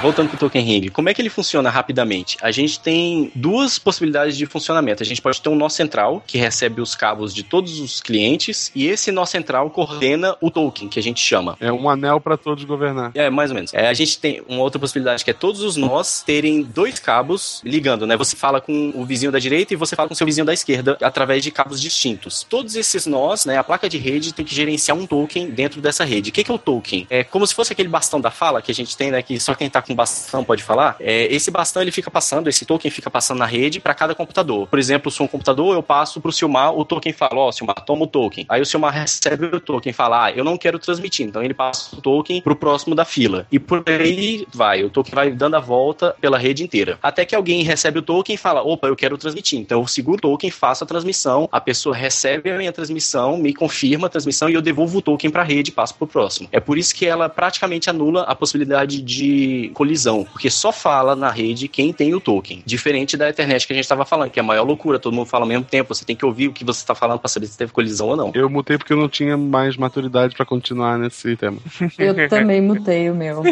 Voltando pro Token Ring, como é que ele funciona rapidamente? A gente tem duas possibilidades de funcionamento. A gente pode ter um nó central, que recebe os cabos de todos os clientes, e esse nó central coordena o token, que a gente chama. É um anel pra todos governar. É, mais ou menos. É, a gente tem uma outra possibilidade que é todos os nós terem dois cabos ligando, né? Você fala com o vizinho da direita e você fala com o seu vizinho da esquerda através de cabos distintos. Todos esses nós, né? A placa de rede tem que gerenciar um token dentro dessa rede. O que que é o token? É como se fosse aquele bastão da fala que a gente tem, né? Que só quem tá com bastão pode falar, é, esse bastão ele fica passando, esse token fica passando na rede para cada computador. Por exemplo, se um computador eu passo pro Silmar, o token fala, ó, oh, Silmar, toma o token. Aí o Silmar recebe o token, fala, ah, eu não quero transmitir. Então ele passa o token pro próximo da fila. E por aí vai, o token vai dando a volta pela rede inteira. Até que alguém recebe o token e fala, opa, eu quero transmitir. Então eu seguro o token, faço a transmissão, a pessoa recebe a minha transmissão, me confirma a transmissão e eu devolvo o token para a rede e passo pro próximo. É por isso que ela praticamente anula a possibilidade de colisão, porque só fala na rede quem tem o token. Diferente da internet que a gente estava falando, que é a maior loucura, todo mundo fala ao mesmo tempo, você tem que ouvir o que você está falando para saber se teve colisão ou não. Eu mutei porque eu não tinha mais maturidade para continuar nesse tema. (laughs) Eu também mutei o meu.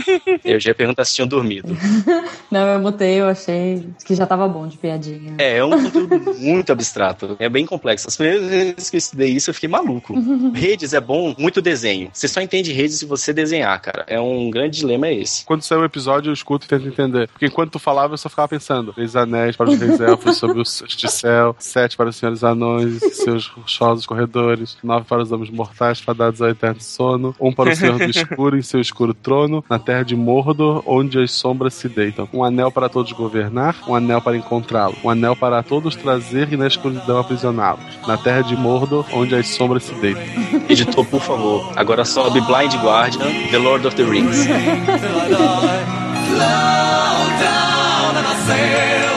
Eu já ia perguntar se tinham dormido. (laughs) não, eu mutei, eu achei que já tava bom de piadinha. É, é um conteúdo muito abstrato. É bem complexo. As primeiras vezes que eu estudei isso, eu fiquei maluco. (laughs) redes é bom, muito desenho. Você só entende redes se você desenhar, cara. É um grande dilema é esse. Quando sair o episódio, eu escuto e tento entender. Porque enquanto tu falava, eu só ficava pensando. Três anéis para os reis elfos (laughs) sobre o de céu, sete para os senhores anões e seus rochosos corredores, nove para os homens mortais fadados ao eterno sono, um para o senhor do (laughs) escuro em seu escuro trono, na terra de Mordor, onde as sombras se deitam. Um anel para todos governar, um anel para encontrá-lo, um anel para todos trazer e na escuridão aprisioná-los. Na terra de Mordor, onde as sombras se deitam. (laughs) Editor, por favor, agora sobe Blind Guardian, The Lord of the Rings. slow down and I said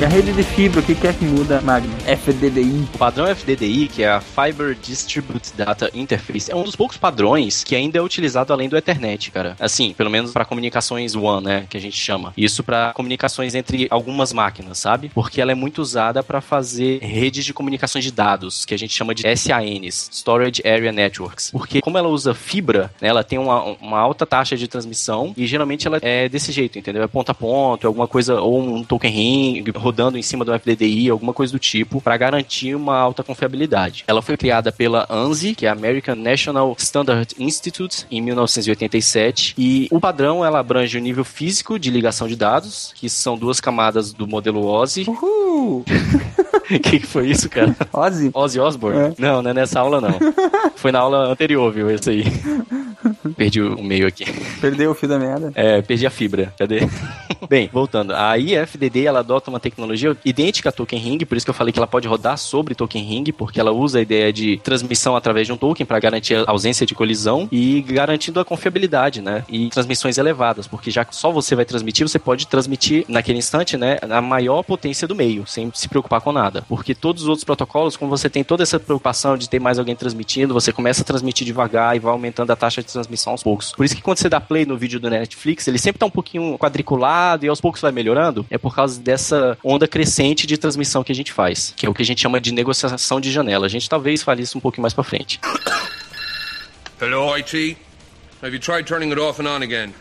E a rede de fibra, o que, é que muda, Magno? FDDI. O padrão FDDI, que é a Fiber Distribute Data Interface, é um dos poucos padrões que ainda é utilizado além do Ethernet, cara. Assim, pelo menos para comunicações WAN, né, que a gente chama. Isso para comunicações entre algumas máquinas, sabe? Porque ela é muito usada para fazer redes de comunicações de dados, que a gente chama de SANs, Storage Area Networks. Porque como ela usa fibra, né, ela tem uma, uma alta taxa de transmissão e geralmente ela é desse jeito, entendeu? É ponto a ponto, é alguma coisa, ou um token ring, rodando em cima do FDDI, alguma coisa do tipo, para garantir uma alta confiabilidade. Ela foi criada pela ANSI, que é American National Standard Institute, em 1987, e o padrão ela abrange o nível físico de ligação de dados, que são duas camadas do modelo OSI. Uhul! (laughs) O (laughs) que, que foi isso, cara? Ozzy? Ozzy Osbourne? É. Não, não é nessa aula, não. (laughs) foi na aula anterior, viu? Esse aí. Perdi o meio aqui. Perdeu o fio da merda? É, perdi a fibra. Cadê? (laughs) Bem, voltando. A IFDD, ela adota uma tecnologia idêntica a Token Ring, por isso que eu falei que ela pode rodar sobre Token Ring, porque ela usa a ideia de transmissão através de um token para garantir a ausência de colisão e garantindo a confiabilidade, né? E transmissões elevadas, porque já que só você vai transmitir, você pode transmitir naquele instante, né, a maior potência do meio, sem se preocupar com nada. Porque todos os outros protocolos, como você tem toda essa preocupação de ter mais alguém transmitindo, você começa a transmitir devagar e vai aumentando a taxa de transmissão aos poucos. Por isso que quando você dá play no vídeo do Netflix, ele sempre tá um pouquinho quadriculado e aos poucos vai melhorando. É por causa dessa onda crescente de transmissão que a gente faz, que é o que a gente chama de negociação de janela. A gente talvez fale isso um pouquinho mais para frente. Hello, IT. Have you tried turning it off and on again?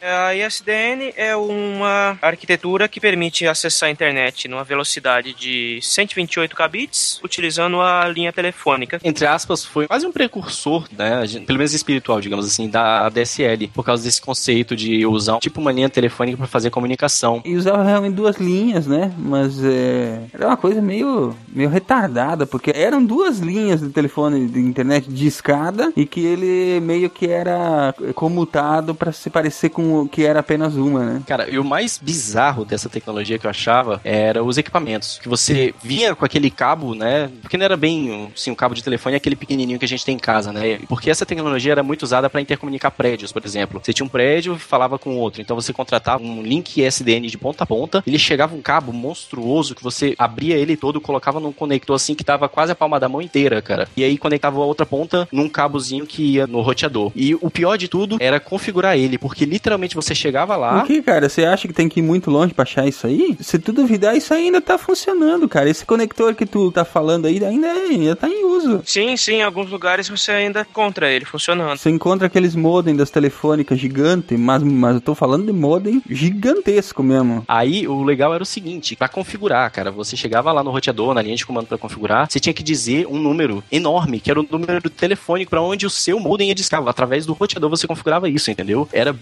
A ISDN é uma arquitetura que permite acessar a internet numa velocidade de 128 kbits, utilizando a linha telefônica. Entre aspas, foi quase um precursor, né, pelo menos espiritual, digamos assim, da ADSL, por causa desse conceito de usar tipo uma linha telefônica para fazer comunicação. E usava realmente duas linhas, né? Mas é, era uma coisa meio, meio retardada, porque eram duas linhas de telefone de internet de escada e que ele meio que era comutado para se parecer com que era apenas uma, né? Cara, e o mais bizarro dessa tecnologia que eu achava era os equipamentos. Que você vinha com aquele cabo, né? Porque não era bem assim, um cabo de telefone, é aquele pequenininho que a gente tem em casa, né? Porque essa tecnologia era muito usada para intercomunicar prédios, por exemplo. Você tinha um prédio e falava com outro. Então você contratava um link SDN de ponta a ponta, ele chegava um cabo monstruoso que você abria ele todo, colocava num conector assim que tava quase a palma da mão inteira, cara. E aí conectava a outra ponta num cabozinho que ia no roteador. E o pior de tudo era configurar ele, porque literalmente literalmente você chegava lá. O que, cara? Você acha que tem que ir muito longe pra achar isso aí? Se tu duvidar, isso ainda tá funcionando, cara. Esse conector que tu tá falando aí ainda, é- ainda tá em uso. Sim, sim, em alguns lugares você ainda encontra ele funcionando. Você encontra aqueles modem das telefônicas gigante, mas, mas eu tô falando de modem gigantesco mesmo. Aí o legal era o seguinte, pra configurar, cara, você chegava lá no roteador, na linha de comando pra configurar, você tinha que dizer um número enorme, que era o número telefônico pra onde o seu modem ia discar. Através do roteador você configurava isso, entendeu? Era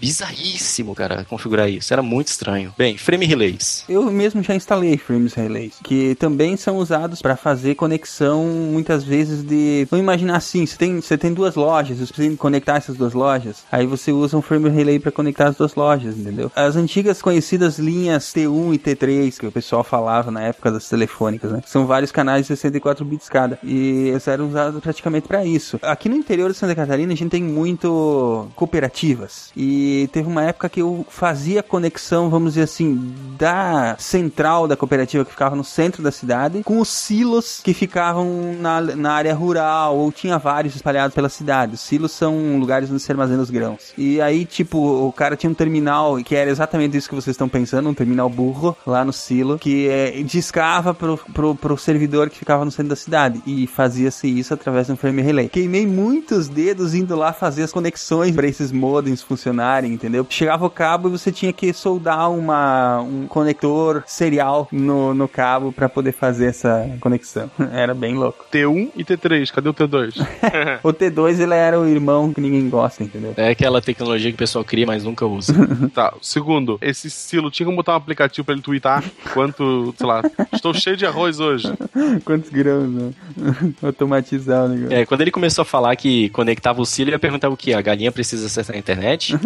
bizarríssimo, cara, configurar isso. Era muito estranho. Bem, frame relays. Eu mesmo já instalei frames relays, que também são usados para fazer conexão muitas vezes de. Vamos imaginar assim, você tem, você tem duas lojas, você precisa conectar essas duas lojas. Aí você usa um frame relay para conectar as duas lojas, entendeu? As antigas conhecidas linhas T1 e T3 que o pessoal falava na época das telefônicas, né? São vários canais de 64 bits cada e eles eram usados praticamente para isso. Aqui no interior de Santa Catarina a gente tem muito cooperativas e teve uma época que eu fazia conexão, vamos dizer assim, da central da cooperativa que ficava no centro da cidade com os silos que ficavam na, na área rural ou tinha vários espalhados pela cidade. Os silos são lugares onde se armazenam os grãos. E aí, tipo, o cara tinha um terminal que era exatamente isso que vocês estão pensando, um terminal burro lá no silo que é, discava pro, pro, pro servidor que ficava no centro da cidade e fazia-se isso através de um frame relay. Queimei muitos dedos indo lá fazer as conexões para esses modems funcionarem, entendeu? Chegava o cabo e você tinha que soldar uma, um conector serial no, no cabo para poder fazer essa conexão. (laughs) Era bem louco. T1 e T3, cadê o T2? (laughs) O T2 ele era o irmão que ninguém gosta, entendeu? É aquela tecnologia que o pessoal cria, mas nunca usa. (laughs) tá, segundo, esse silo tinha como botar um aplicativo pra ele twittar quanto, sei lá, estou cheio de arroz hoje. Quantos grãos, né? Automatizar o negócio. É, quando ele começou a falar que conectava o silo, eu ia perguntar o que? A galinha precisa acessar a internet?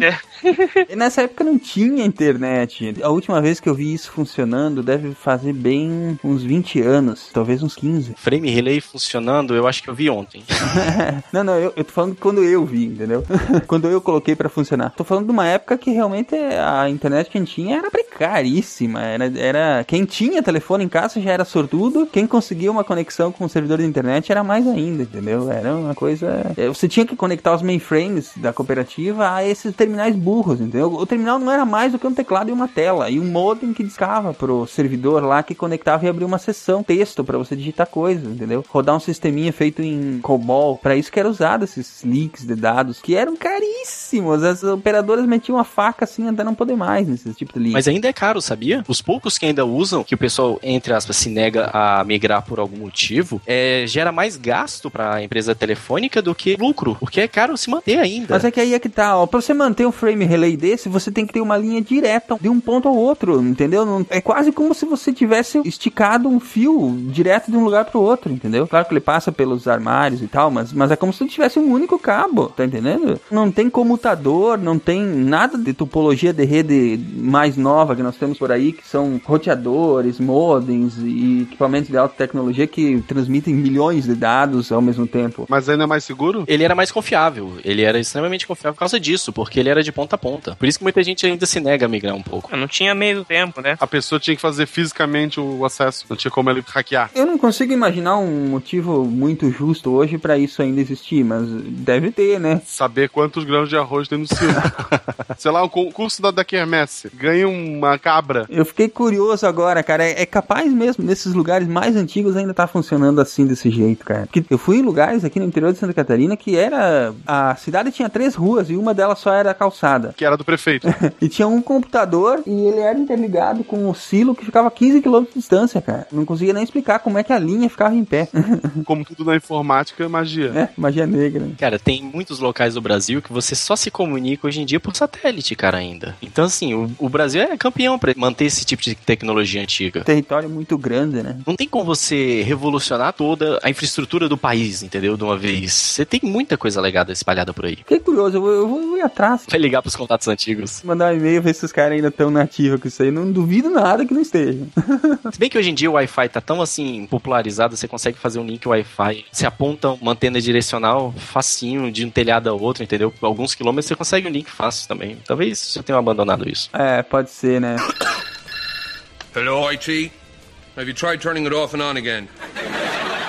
(laughs) E nessa época não tinha internet. A última vez que eu vi isso funcionando deve fazer bem uns 20 anos, talvez uns 15. Frame relay funcionando, eu acho que eu vi ontem. (laughs) não, não, eu, eu tô falando quando eu vi, entendeu? (laughs) quando eu coloquei pra funcionar. Tô falando de uma época que realmente a internet que a gente tinha era precaríssima. Era, era quem tinha telefone em casa já era sortudo. Quem conseguia uma conexão com o servidor de internet era mais ainda, entendeu? Era uma coisa. é, Você tinha que conectar os mainframes da cooperativa a esses terminais burros, entendeu? O terminal não era mais do que um teclado e uma tela e um modem que discava pro servidor lá que conectava e abria uma sessão texto pra você digitar coisas, entendeu? Rodar um sisteminha feito em COBOL, Pra isso que era usado esses leaks de dados que eram caríssimos. As operadoras metiam a faca assim até não poder mais nesse tipo de leak. Mas ainda é caro, sabia? Os poucos que ainda usam, que o pessoal, entre aspas, se nega a migrar por algum motivo, é, gera mais gasto pra empresa telefônica do que lucro, porque é caro se manter ainda. Mas é que aí é que tá, ó. Pra você manter um frame relay desse, você tem que ter uma linha direta de um ponto ao outro, entendeu? Não- é quase como se você tivesse esticado um fio direto de um lugar pro outro, entendeu? Claro que ele passa pelos armários e tal, mas, mas é como se tivesse um único cabo, tá entendendo? Não tem comutador, não tem nada de topologia de rede mais nova que nós temos por aí, que são roteadores, modems e equipamentos de alta tecnologia que transmitem milhões de dados ao mesmo tempo. Mas ainda é mais seguro? Ele era mais confiável. Ele era extremamente confiável por causa disso, porque ele era de ponta a ponta. Por isso que muita gente ainda se nega a migrar um pouco. Não tinha meio tempo, né? A pessoa tinha que fazer fisicamente o acesso, não tinha como ele hackear. Eu não consigo imaginar um motivo muito justo hoje pra isso ainda existir, mas deve ter, né? Saber quantos grãos de arroz tem no silo. (laughs) Sei lá, o concurso da, da Kermesse. Ganha uma cabra. Eu fiquei curioso agora, cara. É, é capaz mesmo nesses lugares mais antigos ainda tá funcionando assim desse jeito, cara. Porque eu fui em lugares aqui no interior de Santa Catarina que era. A cidade tinha três ruas e uma delas só era calçada. Que era do prefeito. (laughs) E tinha um computador e ele era interligado com o silo que ficava a 15 km de distância, cara. Não conseguia nem explicar como é que a linha ficava em pé. (laughs) Como tudo na informática, magia. é, magia negra. Cara, tem muitos locais do Brasil que você só se comunica hoje em dia por satélite, cara, ainda. Então, assim, o, o Brasil é campeão pra manter esse tipo de tecnologia antiga. Território muito grande, né? Não tem como você revolucionar toda a infraestrutura do país, entendeu? De uma vez. Você tem muita coisa legada espalhada por aí. Fiquei curioso, eu vou, eu vou- eu vou ir atrás. Vai ligar pros contatos antigos. Mandar um e-mail, ver se os caras ainda estão nativos com isso aí. Não duvido nada que não estejam. (laughs) Se bem que hoje em dia o Wi-Fi tá tão assim popularizado, você consegue fazer um link Wi-Fi. Você aponta uma antena direcional facinho de um telhado a outro, entendeu? Por alguns quilômetros você consegue um link fácil também. Talvez já tenham abandonado isso. É, pode ser, né? Hello, IT. Have you tried turning it off and on again?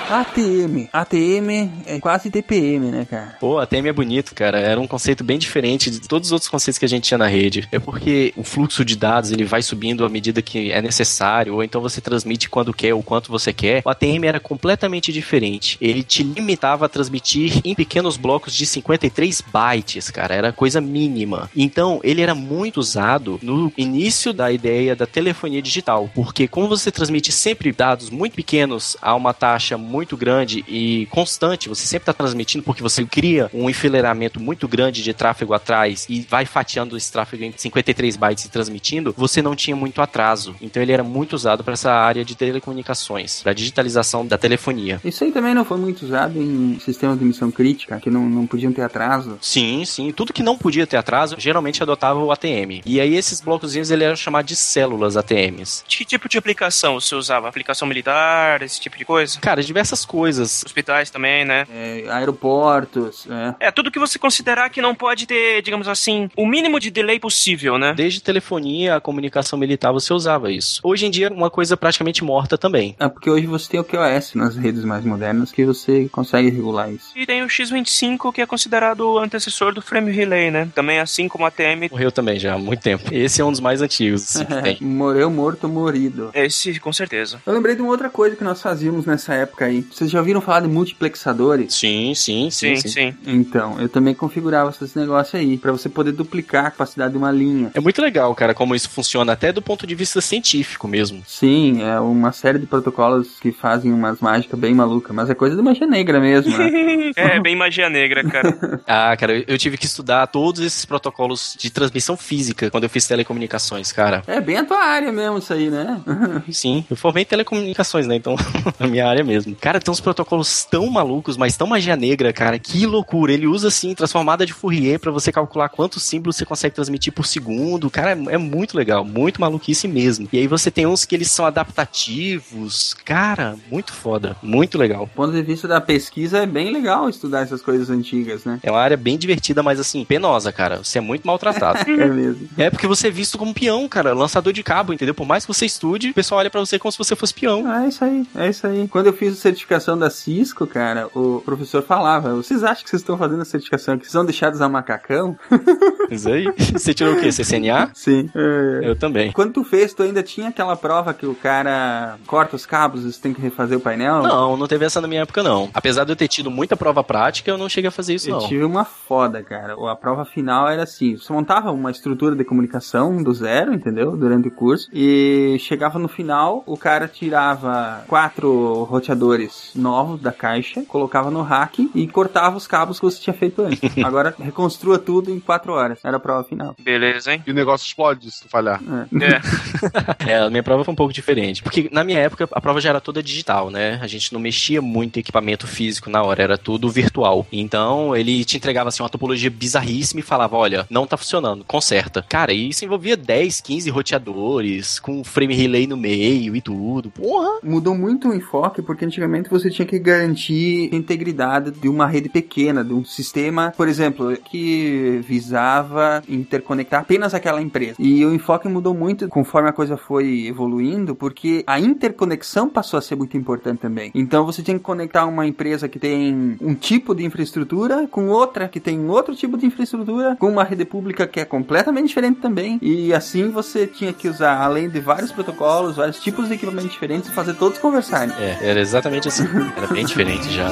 ATM. ATM é quase TPM, né, cara? Pô, ATM é bonito, cara. Era um conceito bem diferente de todos os outros conceitos que a gente tinha na rede. É porque o fluxo de dados ele vai subindo à medida que é necessário, ou então você transmite quando quer, o quanto você quer. O ATM era completamente diferente. Ele te limitava a transmitir em pequenos blocos de 53 bytes, cara. Era coisa mínima. Então, ele era muito usado no início da ideia da telefonia digital, porque como você transmite sempre dados muito pequenos a uma taxa muito grande e constante, você sempre está transmitindo porque você cria um enfileiramento muito grande de tráfego atrás e vai fatiando esse tráfego em 53 bytes e transmitindo, você não tinha muito atraso. Então ele era muito usado para essa área de telecomunicações, para digitalização da telefonia. Isso aí também não foi muito usado em sistemas de missão crítica, que não, não podiam ter atraso. Sim, sim. Tudo que não podia ter atraso, geralmente adotava o ATM. E aí esses blocozinhos ele era chamado de células ATMs. De que tipo de aplicação você usava? Aplicação militar, esse tipo de coisa? Cara, diversas coisas. Hospitais também, né? É, aeroportos, é. É, tudo que você considerar que não pode ter, digamos assim, o mínimo de delay possível, né? Desde telefonia a comunicação militar você usava isso. Hoje em dia é uma coisa praticamente morta também. É porque hoje você tem o QoS nas redes mais modernas que você consegue regular isso. E tem o X25, que é considerado o antecessor do Frame Relay, né? Também assim como a ATM. Morreu também já há muito tempo. Esse é um dos mais antigos assim, que (laughs) tem. Morreu morto, morido. Esse, com certeza. Eu lembrei de uma outra coisa que nós fazíamos nessa época aí. Vocês já ouviram falar de multiplexadores? Sim, sim, sim, Sim, sim. Então, eu também configurava esses negócios aí, pra você poder duplicar a capacidade de uma linha. É muito legal, cara, como isso funciona, até do ponto de vista científico mesmo. Sim, é uma série de protocolos que fazem umas mágicas bem malucas, mas é coisa de magia negra mesmo, né? (laughs) é, bem magia negra, cara. (laughs) Ah, cara, eu- tive que estudar todos esses protocolos de transmissão física quando eu fiz telecomunicações, cara. é bem a tua área mesmo isso aí, né? (laughs) Sim, eu formei em telecomunicações, né? Então, na minha área mesmo. Cara, tem uns protocolos tão malucos, mas tão magia negra, cara. Que loucura. Ele usa, assim, transformada de Fourier pra você calcular quantos símbolos você consegue transmitir por segundo. Cara, é, é muito legal. Muito maluquice mesmo. E aí você tem uns que eles são adaptativos. Cara, muito foda. Muito legal. Do ponto de vista da pesquisa, é bem legal estudar essas coisas antigas, né? É uma área bem divertida, mas assim, penosa, cara. Você é muito maltratado. (laughs) É mesmo. é porque você é visto como peão, cara. Lançador de cabo, entendeu? Por mais que você estude, o pessoal olha pra você como se você fosse peão. É isso aí, é isso aí. Quando eu fiz a certificação da Cisco, cara, o professor falava: vocês acham que vocês estão fazendo a certificação aqui? Vocês vão deixar de usar macacão? (laughs) Isso aí. Você tirou o quê? CCNA? Sim. É. Eu também. Quando tu fez, tu ainda tinha aquela prova que o cara corta os cabos e você tem que refazer o painel? Não, não teve essa na minha época, não. Apesar de eu ter tido muita prova prática, eu não cheguei a fazer isso, Eu não. tive uma foda, cara. A prova final era assim: você montava uma estrutura de comunicação do zero, entendeu? Durante o curso. E chegava no final, o cara tirava quatro roteadores novos da caixa, colocava no rack e cortava os cabos que você tinha feito antes. (laughs) Agora reconstrua tudo em quatro horas. Era a prova final. Beleza, hein? E o negócio explode se tu falhar. É. É, a minha prova foi um pouco diferente. Porque na minha época a prova já era toda digital, né? A gente não mexia muito em equipamento físico na hora, era tudo virtual. Então ele te entregava assim uma topologia bizarríssima e falava: olha, não tá funcionando, conserta. Cara, e isso envolvia 10, 15 roteadores, com frame relay no meio e tudo. Porra! Mudou muito o enfoque porque antigamente você tinha que garantir a integridade de uma rede pequena, de um sistema, por exemplo, que visava interconectar apenas aquela empresa. E o enfoque mudou muito conforme a coisa foi evoluindo, porque a interconexão passou a ser muito importante também. Então você tinha que conectar uma empresa que tem um tipo de infraestrutura com outra que tem outro tipo de infraestrutura, com uma rede pública que é completamente diferente também. E assim você tinha que usar, além de vários protocolos, vários tipos de equipamentos diferentes, fazer todos conversarem. É, era exatamente assim. Era bem diferente já.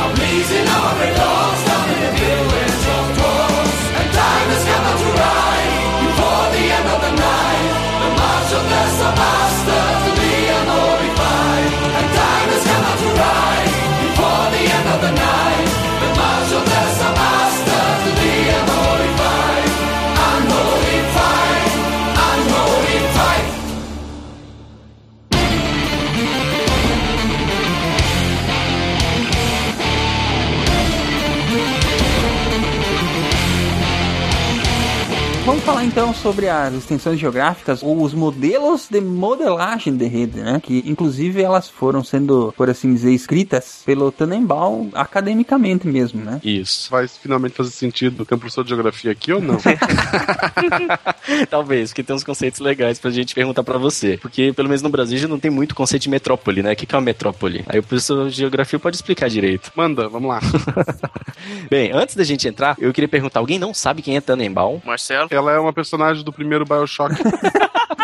I'm losing all my doors, I'm in the. Falar então sobre as extensões geográficas ou os modelos de modelagem de rede, né? Que inclusive elas foram sendo, por assim dizer, escritas pelo Tannenbaum academicamente mesmo, né? Isso. Vai finalmente fazer sentido ter um professor de geografia aqui ou não? (laughs) Talvez, porque tem uns conceitos legais pra gente perguntar pra você. Porque, pelo menos no Brasil, já não tem muito conceito de metrópole, né? O que que é uma metrópole? Aí o professor de geografia pode explicar direito. Manda, vamos lá. (laughs) Bem, antes da gente entrar, eu queria perguntar: alguém não sabe quem é Tannenbaum? Marcelo. Ela é uma personagem do primeiro Bioshock. (laughs)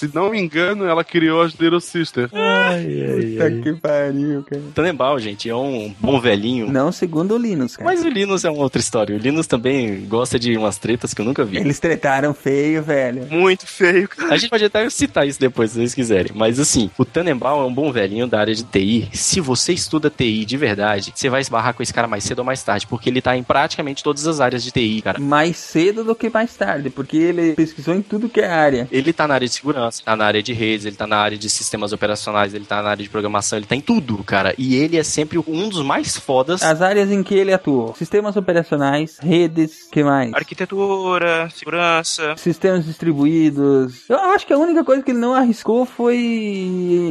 Se não me engano, ela criou as Little Sister. Puta que pariu, cara. Tannenbaum, gente, é um bom velhinho. Não segundo o Linus, cara. Mas o Linus é uma outra história. O Linus também gosta de umas tretas que eu nunca vi. Eles tretaram feio, velho. Muito feio, cara. A gente pode até citar isso depois, se vocês quiserem. Mas assim, o Tannenbaum é um bom velhinho da área de TI. Se você estuda TI de verdade, você vai esbarrar com esse cara mais cedo ou mais tarde, porque ele tá em praticamente todas as áreas de TI, cara. Mais cedo do que mais tarde, porque ele pesquisou em tudo que é área. Ele tá na área de segurança, tá na área de redes, ele tá na área de sistemas operacionais, ele tá na área de programação, ele tá em tudo, cara. E ele é sempre um dos mais fodas. As áreas em que ele atuou: sistemas operacionais, redes, que mais? Arquitetura, segurança. Sistemas distribuídos. Eu acho que a única coisa que ele não arriscou foi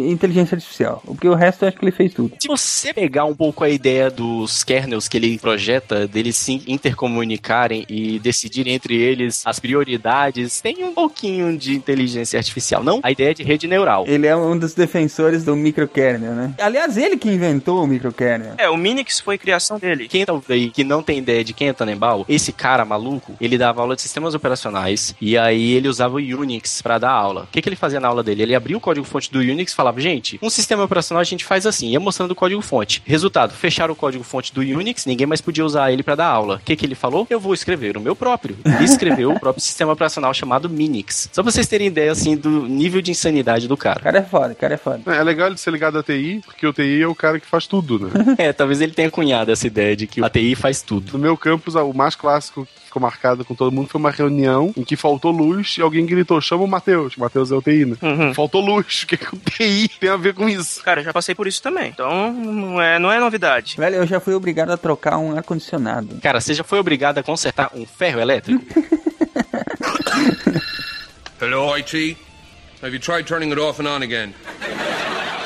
inteligência artificial. Porque o resto eu acho que ele fez tudo. Se você pegar um pouco a ideia dos kernels que ele projeta, deles se intercomunicarem e decidirem entre eles as prioridades, tem um pouquinho de inteligência artificial, não? A ideia de rede neural. Ele é um dos defensores do microkernel, né? Aliás, ele que inventou o microkernel. É, o Minix foi criação dele. Quem tá aí que não tem ideia de quem é Tannenbaum, esse cara maluco, ele dava aula de sistemas operacionais e aí ele usava o Unix pra dar aula. O que, que ele fazia na aula dele? Ele abria o código-fonte do Unix e falava, gente, um sistema operacional a gente faz assim, ia mostrando o código-fonte. Resultado, fecharam o código-fonte do Unix, ninguém mais podia usar ele pra dar aula. O que, que ele falou? Eu vou escrever o meu próprio. Ele escreveu o próprio (laughs) sistema operacional chamado Minix. Só pra vocês terem ideia, assim, do nível de insanidade do O cara. cara é foda, o cara é foda. É legal ele ser ligado à TI, porque o TI é o cara que faz tudo, né? (laughs) É, talvez ele tenha cunhado essa ideia de que a TI faz tudo. No meu campus, o mais clássico que ficou marcado com todo mundo foi uma reunião em que faltou luz e alguém gritou: chama o Matheus. O Matheus é o TI, né? Uhum. Faltou luz. (laughs) O que, que o TI tem a ver com isso? Cara, eu já passei por isso também. Então, não é, não é novidade. Velho, eu já fui obrigado a trocar um ar-condicionado. Cara, você já foi obrigado a consertar um ferro elétrico? Hello, (laughs) IT. Have you tried turning it off and on again?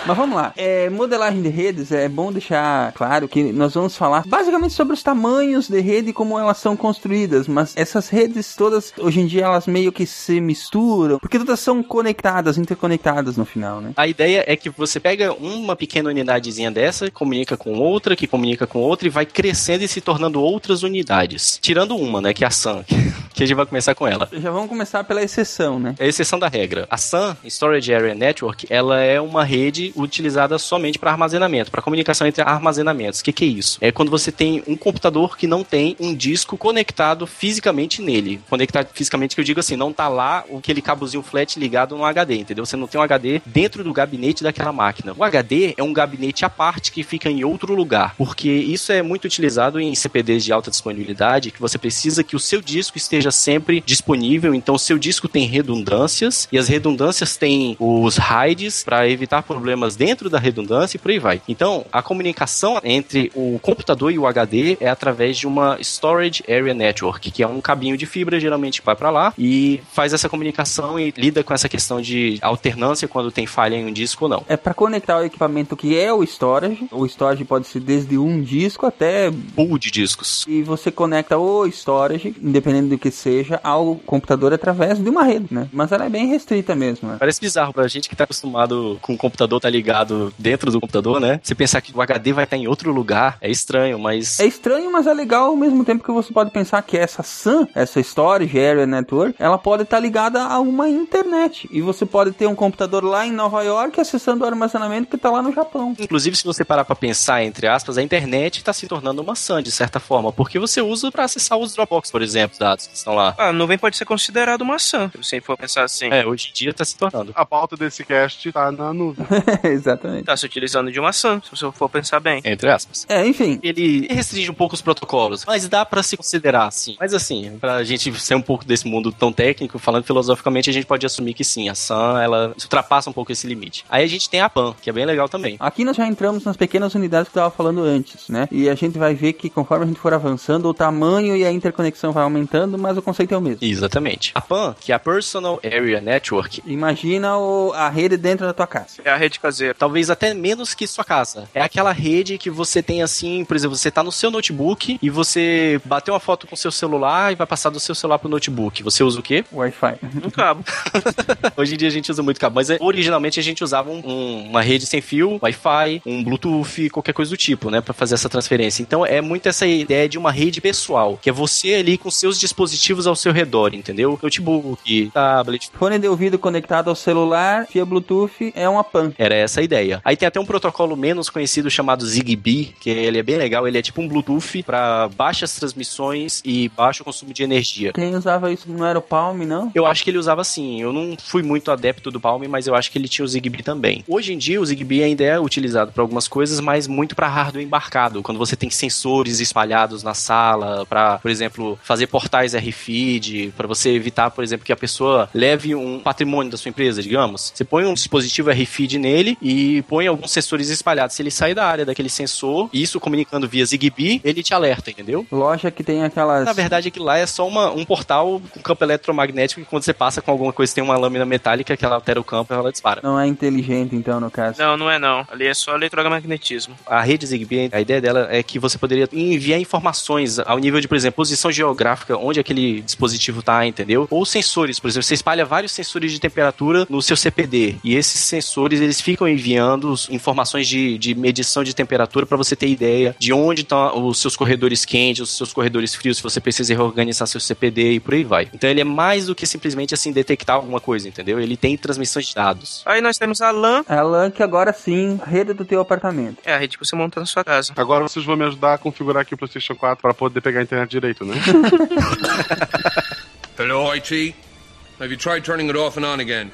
Mas vamos lá. É, modelagem de redes, é bom deixar claro que nós vamos falar basicamente sobre os tamanhos de rede e como elas são construídas. Mas essas redes todas, hoje em dia, elas meio que se misturam, porque todas são conectadas, interconectadas no final, né? A ideia é que você pega uma pequena unidadezinha dessa, comunica com outra, que comunica com outra e vai crescendo e se tornando outras unidades. Tirando uma, né, que é a SAN, (laughs) que a gente vai começar com ela. Já vamos começar pela exceção, né? É a exceção da regra. A SAN, Storage Area Network, ela é uma rede utilizada somente para armazenamento, para comunicação entre armazenamentos. O que, que é isso? É quando você tem um computador que não tem um disco conectado fisicamente nele. Conectado fisicamente, que eu digo assim, não tá lá aquele cabozinho flat ligado no HD, entendeu? Você não tem um HD dentro do gabinete daquela máquina. O HD é um gabinete à parte que fica em outro lugar, porque isso é muito utilizado em CPDs de alta disponibilidade, que você precisa que o seu disco esteja sempre disponível, então o seu disco tem redundâncias, e as redundâncias têm os RAIDs para evitar problemas dentro da redundância e por aí vai. Então, a comunicação entre o computador e o HD é através de uma Storage Area Network, que é um cabinho de fibra geralmente vai para lá e faz essa comunicação e lida com essa questão de alternância quando tem falha em um disco ou não. É para conectar o equipamento que é o storage. O storage pode ser desde um disco até Pool de discos. e você conecta o storage, independente do que seja, ao computador através de uma rede, né? Mas ela é bem restrita mesmo, né? Parece bizarro pra gente que tá acostumado com o computador tá ligado dentro do computador, né? Você pensar que o HD vai estar em outro lugar é estranho, mas É estranho, mas é legal ao mesmo tempo que você pode pensar que essa SAN, essa Storage Area Network, ela pode estar ligada a uma internet. E você pode ter um computador lá em Nova York acessando o armazenamento que está lá no Japão. Inclusive, se você parar pra pensar, entre aspas, a internet está se tornando uma SAN, de certa forma, porque você usa para acessar os Dropbox, por exemplo, dados que estão lá. Ah, a nuvem pode ser considerada uma SAM, se você for pensar assim. É, hoje em dia tá se tornando. A pauta desse cast tá na nuvem. (laughs) (laughs) Exatamente. Tá se utilizando de uma SAM, se você for pensar bem. Entre aspas. É, enfim. Ele restringe um pouco os protocolos, mas dá pra se considerar assim. Mas assim, pra gente ser um pouco desse mundo tão técnico, falando filosoficamente, a gente pode assumir que sim, a SAM, ela ultrapassa um pouco esse limite. Aí a gente tem a PAN, que é bem legal também. Aqui nós já entramos nas pequenas unidades que eu estava falando antes, né? E a gente vai ver que conforme a gente for avançando, o tamanho e a interconexão vai aumentando, mas o conceito é o mesmo. Exatamente. A PAN, que é a Personal Area Network, Imagina o- a rede dentro da tua casa. É a rede caseira. Talvez até menos que sua casa. É aquela rede que você tem assim, por exemplo, você tá no seu notebook e você bateu uma foto com seu celular e vai passar do seu celular pro notebook. Você usa o quê? Wi-Fi. Um cabo. (laughs) Hoje em dia a gente usa muito cabo, mas é, originalmente a gente usava um- um- uma rede sem fio, Wi-Fi, um Bluetooth, qualquer coisa do tipo, né, Pra fazer essa transferência. Então é muito essa ideia de uma rede pessoal, que é você ali com seus dispositivos ao seu redor, entendeu? Notebook, tablet, Fone de ouvido conectado ao celular via Bluetooth é uma PAN. Era essa a ideia. Aí tem até um protocolo menos conhecido chamado Zigbee, que ele é bem legal. Ele é tipo um Bluetooth para baixas transmissões e baixo consumo de energia. Quem usava isso não era o Palm, não? Eu acho que ele usava sim. Eu não fui muito adepto do Palm, mas eu acho que ele tinha o Zigbee também. Hoje em dia, o Zigbee ainda é utilizado para algumas coisas, mas muito para hardware embarcado. Quando você tem sensores espalhados na sala, para, por exemplo, fazer portais RFID, para você evitar, por exemplo, que a pessoa leve um patrimônio da sua empresa, digamos. Você põe um dispositivo RFID nele e põe alguns sensores espalhados. Se ele sair da área daquele sensor, isso comunicando via Zigbee, ele te alerta, entendeu? Loja que tem aquelas. Na verdade, aquilo lá é só uma, um portal com campo eletromagnético que quando você passa com alguma coisa tem uma lâmina metálica que ela altera o campo e ela dispara. Não é inteligente, então, no caso. Não, não é não. Ali é só eletromagnetismo. A rede Zigbee, a ideia dela é que você poderia enviar informações ao nível de, por exemplo, posição geográfica, onde aquele dispositivo está, entendeu? Ou sensores, por exemplo, você espalha vários sensores de temperatura no seu CPD e esses sensores eles ficam enviando informações de, de medição de temperatura para você ter ideia de onde estão os seus corredores quentes, os seus corredores frios, se você precisa reorganizar seu CPD e por aí vai. Então ele é mais do que simplesmente assim detectar alguma coisa, entendeu? Ele tem transmissão de dados. Aí nós temos a LAN, A LAN que agora sim, rede do teu apartamento. é a rede que você monta na sua casa. Agora vocês vão me ajudar a configurar aqui o PlayStation 4 para poder pegar a internet direito, né? (laughs) Hello, IT. Have you tried turning it off and on again?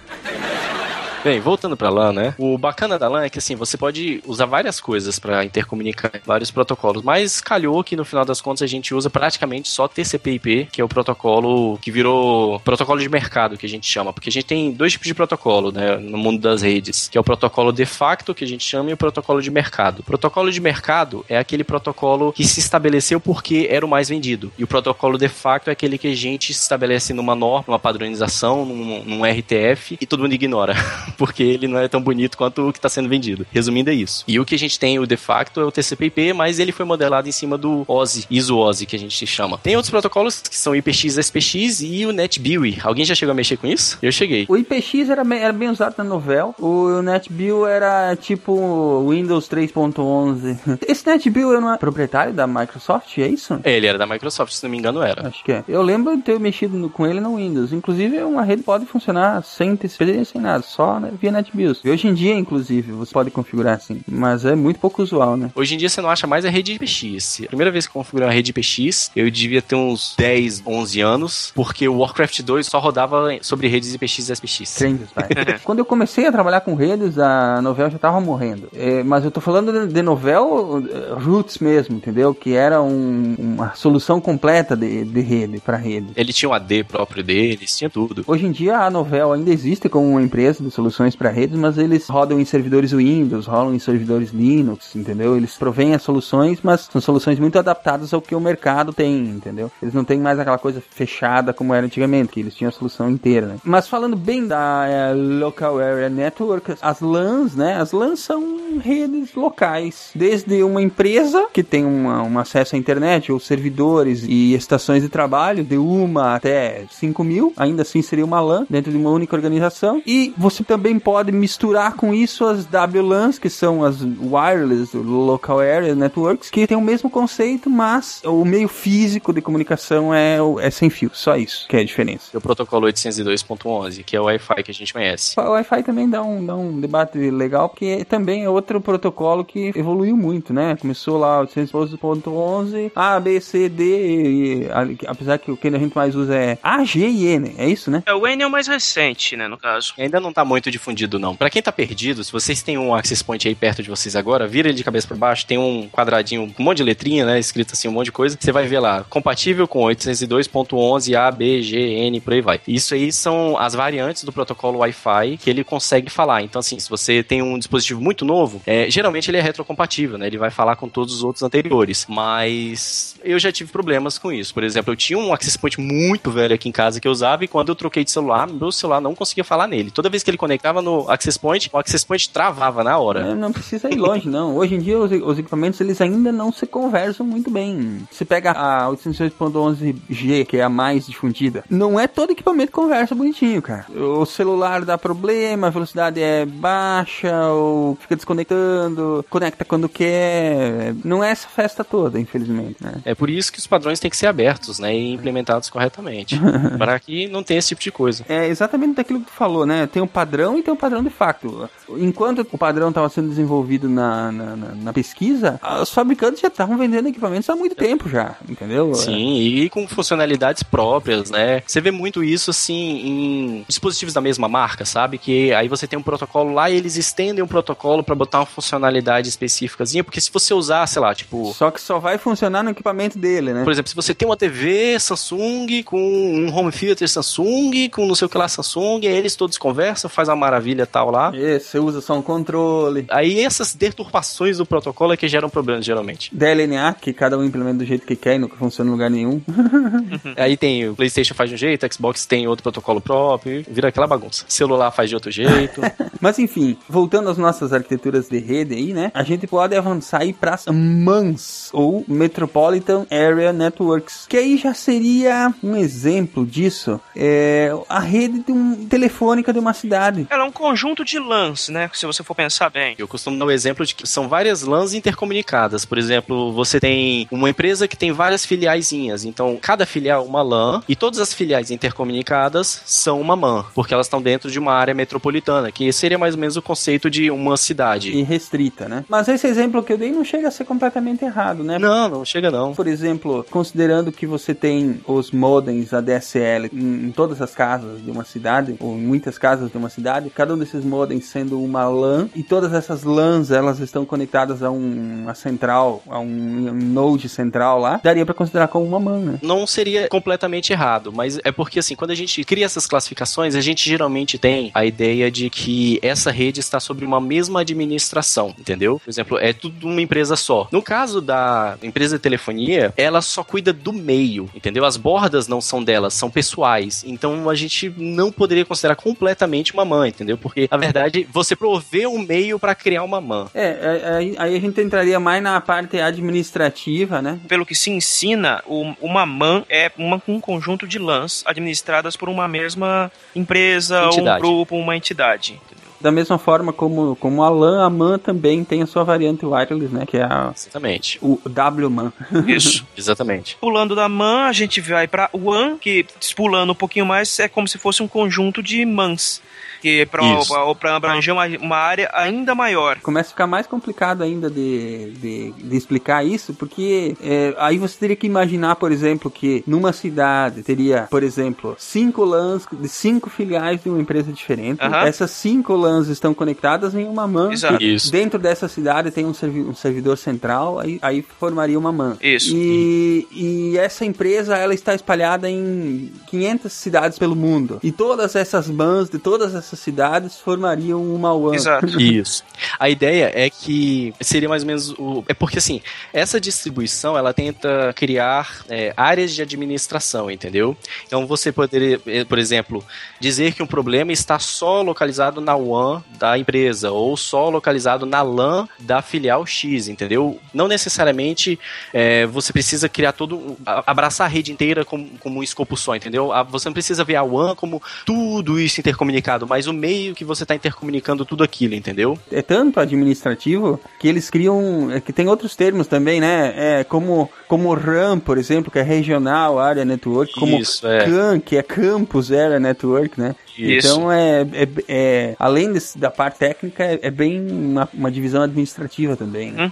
Bem, voltando pra LAN, né? O bacana da LAN é que assim, você pode usar várias coisas pra intercomunicar vários protocolos, mas calhou que no final das contas a gente usa praticamente só TCP/IP, que é o protocolo que virou protocolo de mercado que a gente chama, porque a gente tem dois tipos de protocolo, né, no mundo das redes, que é o protocolo de facto que a gente chama e o protocolo de mercado. O protocolo de mercado é aquele protocolo que se estabeleceu porque era o mais vendido, e o protocolo de facto é aquele que a gente estabelece numa norma, numa padronização, num, num RTF e todo mundo ignora. (laughs) (laughs) porque ele não é tão bonito quanto o que está sendo vendido. Resumindo, é isso. E o que a gente tem, o de facto, é o TCP/IP, mas ele foi modelado em cima do OSI, ISO-OSI, que a gente chama. Tem outros protocolos que são IPX, SPX e o NetBEUI. Alguém já chegou a mexer com isso? Eu cheguei. O IPX era bem, era bem usado na Novell. O NetBeau era tipo Windows 3.11. (laughs) Esse NetBeau não é proprietário da Microsoft, é isso? É, Ele era da Microsoft, se não me engano, era. Acho que é. Eu lembro de ter mexido no- com ele no Windows. Inclusive, uma rede pode funcionar sem TCP, sem nada, só né, via NetBIOS. E hoje em dia, inclusive, você pode configurar assim. Mas é muito pouco usual, né? Hoje em dia você não acha mais a rede IPX. A primeira vez que eu configurei uma rede IPX, eu devia ter uns 10, 11 anos, porque o Warcraft 2 só rodava sobre redes IPX e SPX. Trends, vai. Quando eu comecei a trabalhar com redes, a Novel já tava morrendo. É, mas eu tô falando de, de Novel eh, Roots mesmo, entendeu? Que era um- uma solução completa de, de rede para rede. Ele tinha um AD próprio deles, tinha tudo. Hoje em dia a Novel ainda existe como uma empresa de soluções para redes, mas eles rodam em servidores Windows, rodam em servidores Linux, entendeu? Eles provêm as soluções, mas são soluções muito adaptadas ao que o mercado tem, entendeu? Eles não têm mais aquela coisa fechada como era antigamente, que eles tinham a solução inteira, né? Mas falando bem da eh, Local Area Network, as LANs, né? As LANs são redes locais, desde uma empresa que tem uma, um acesso à internet, ou servidores e estações de trabalho, de uma até 5 mil, ainda assim seria uma LAN dentro de uma única organização. E você também pode misturar com isso as WLANs, que são as Wireless Local Area Networks, que tem o mesmo conceito, mas o meio físico de comunicação é, é sem fio, só isso que é a diferença. E o protocolo 802.11, que é o Wi-Fi que a gente conhece. O Wi-Fi também dá um, dá um debate legal, porque também é outro protocolo que evoluiu muito, né? Começou lá 812.11, A, B, C, D, e, e, apesar que o que a gente mais usa é A, G e N, é isso, né? É, o N é o mais recente, né, no caso. Ainda não tá muito difundido, não. Pra quem tá perdido, se vocês têm um access point aí perto de vocês agora, vira ele de cabeça pra baixo, tem um quadradinho com um monte de letrinha, né? Escrito assim, um monte de coisa. Você vai ver lá, compatível com 802.11 A, B, G, N, por aí vai. Isso aí são as variantes do protocolo Wi-Fi que ele consegue falar. Então, assim, se você tem um dispositivo muito novo, é, geralmente ele é retrocompatível, né? Ele vai falar com todos os outros anteriores. Mas eu já tive problemas com isso. Por exemplo, eu tinha um access point muito velho aqui em casa que eu usava e quando eu troquei de celular, meu celular não conseguia falar nele. Toda vez que ele conectava no access point, o access point travava na hora. É, não precisa ir longe, não. Hoje em dia os, os equipamentos eles ainda não se conversam muito bem. Você pega a 802.11G, que é a mais difundida, não é todo equipamento que conversa bonitinho, cara. O celular dá problema, a velocidade é baixa, ou fica desconectando, conecta quando quer. Não é essa festa toda, infelizmente, né? É por isso que os padrões têm que ser abertos, né, e implementados corretamente, (laughs) para que não tenha esse tipo de coisa. É exatamente daquilo que tu falou, né? Tem um padrão e tem um padrão de facto. Enquanto o padrão estava sendo desenvolvido na, na, na- na pesquisa, os fabricantes já estavam vendendo equipamentos há muito tempo já, entendeu? Sim, e com funcionalidades próprias, né? Você vê muito isso assim em dispositivos da mesma marca, sabe? Que aí você tem um protocolo lá e eles estendem um protocolo para botar uma funcionalidade específicazinha, porque se você usar, sei lá, tipo, Só que só vai funcionar no equipamento dele, né? por exemplo, se você tem uma TV Samsung com um home theater Samsung, com não sei o que lá Samsung, aí eles todos conversam, faz uma maravilha tal lá. E você usa só um controle. Aí essas deturpações do protocolo é que geram problemas, geralmente. DLNA, que cada um implementa do jeito que quer e nunca funciona em lugar nenhum. (laughs) Aí tem o PlayStation faz de um jeito, o Xbox tem outro protocolo próprio, vira aquela bagunça. Celular faz de outro jeito. (laughs) Mas enfim, voltando às nossas arquiteturas de rede aí, né? A gente pode avançar aí para MANs, ou Metropolitan Area Networks, que aí já seria um exemplo disso. É a rede de um, telefônica de uma cidade. Ela é um conjunto de LANs, né? Se você for pensar bem. Eu costumo dar o exemplo de que são várias LANs intercomunicadas. Por exemplo, você tem uma empresa que tem várias filiaisinhas. Então, cada filial é uma LAN e todas as filiais intercomunicadas são uma MAN, porque elas estão dentro de uma área metropolitana, que seria mais ou menos o conceito de uma cidade. E restrita, né? Mas esse exemplo que eu dei não chega a ser completamente errado, né? Não, não chega não. Por exemplo, considerando que você tem os modems ADSL em, em todas as casas de uma cidade, ou em muitas casas de uma cidade, cada um desses modems sendo uma LAN, e todas essas LANs elas estão conectadas a um- uma central, a um, um node central lá, daria para considerar como uma MAN, né? não seria completamente errado, mas é porque assim, quando a gente cria essas classificações, a gente geralmente tem a ideia de que essa rede está sobre uma mesma administração, entendeu? Por exemplo, é tudo uma empresa só. No caso da empresa de telefonia, ela só cuida do meio, entendeu? As bordas não são delas, são pessoais. Então a gente não poderia considerar completamente uma mãe, entendeu? Porque na verdade você provê um meio para criar uma mãe. É, é, aí, aí a gente entraria mais na parte administrativa, né? Pelo que se ensina, o- uma MAN é uma- um conjunto de LANs administradas por uma mesma empresa, Entidade. um grupo, uma entidade. entendeu? Da mesma forma como, como a LAN, a MAN também tem a sua variante wireless, né? Que é a, Exatamente. o WMAN. (laughs) Isso. Exatamente. Pulando da MAN, a gente vai pra WAN, que pulando um pouquinho mais é como se fosse um conjunto de MANs. Que é pra, Isso. pra, pra abranger uma, uma área ainda maior. Começa a ficar mais complicado ainda de, de, de explicar isso, porque é, aí você teria que imaginar, por exemplo, que numa cidade teria, por exemplo, cinco LANs de cinco filiais de uma empresa diferente. Essas cinco LANs estão conectadas em uma MAN. Exato. Isso. Dentro dessa cidade tem um, servi- um servidor central, aí, aí formaria uma MAN. Isso. E, e essa empresa ela está espalhada em 500 cidades pelo mundo. E todas essas MANs de todas essas cidades formariam uma WAN. Exato. (laughs) Isso. A ideia é que seria mais ou menos o. É porque assim, essa distribuição ela tenta criar é, áreas de administração, entendeu? Então você poderia, eh, por exemplo, dizer que um problema está só localizado na WAN da empresa ou só localizado na LAN da filial X, entendeu? Não necessariamente é, você precisa criar todo. abraçar a rede inteira como, como um escopo só, entendeu? Você não precisa ver a WAN como tudo isso intercomunicado, mas o meio que você está intercomunicando tudo aquilo, entendeu? é tanto administrativo que eles criam, é que tem outros termos também, né? É como como RAM, por exemplo, que é regional area network, como Isso, é. CAN, que é campus area network, né? Isso. Então é, é, é- além desse- da parte técnica é, é bem uma, uma divisão administrativa também. Né?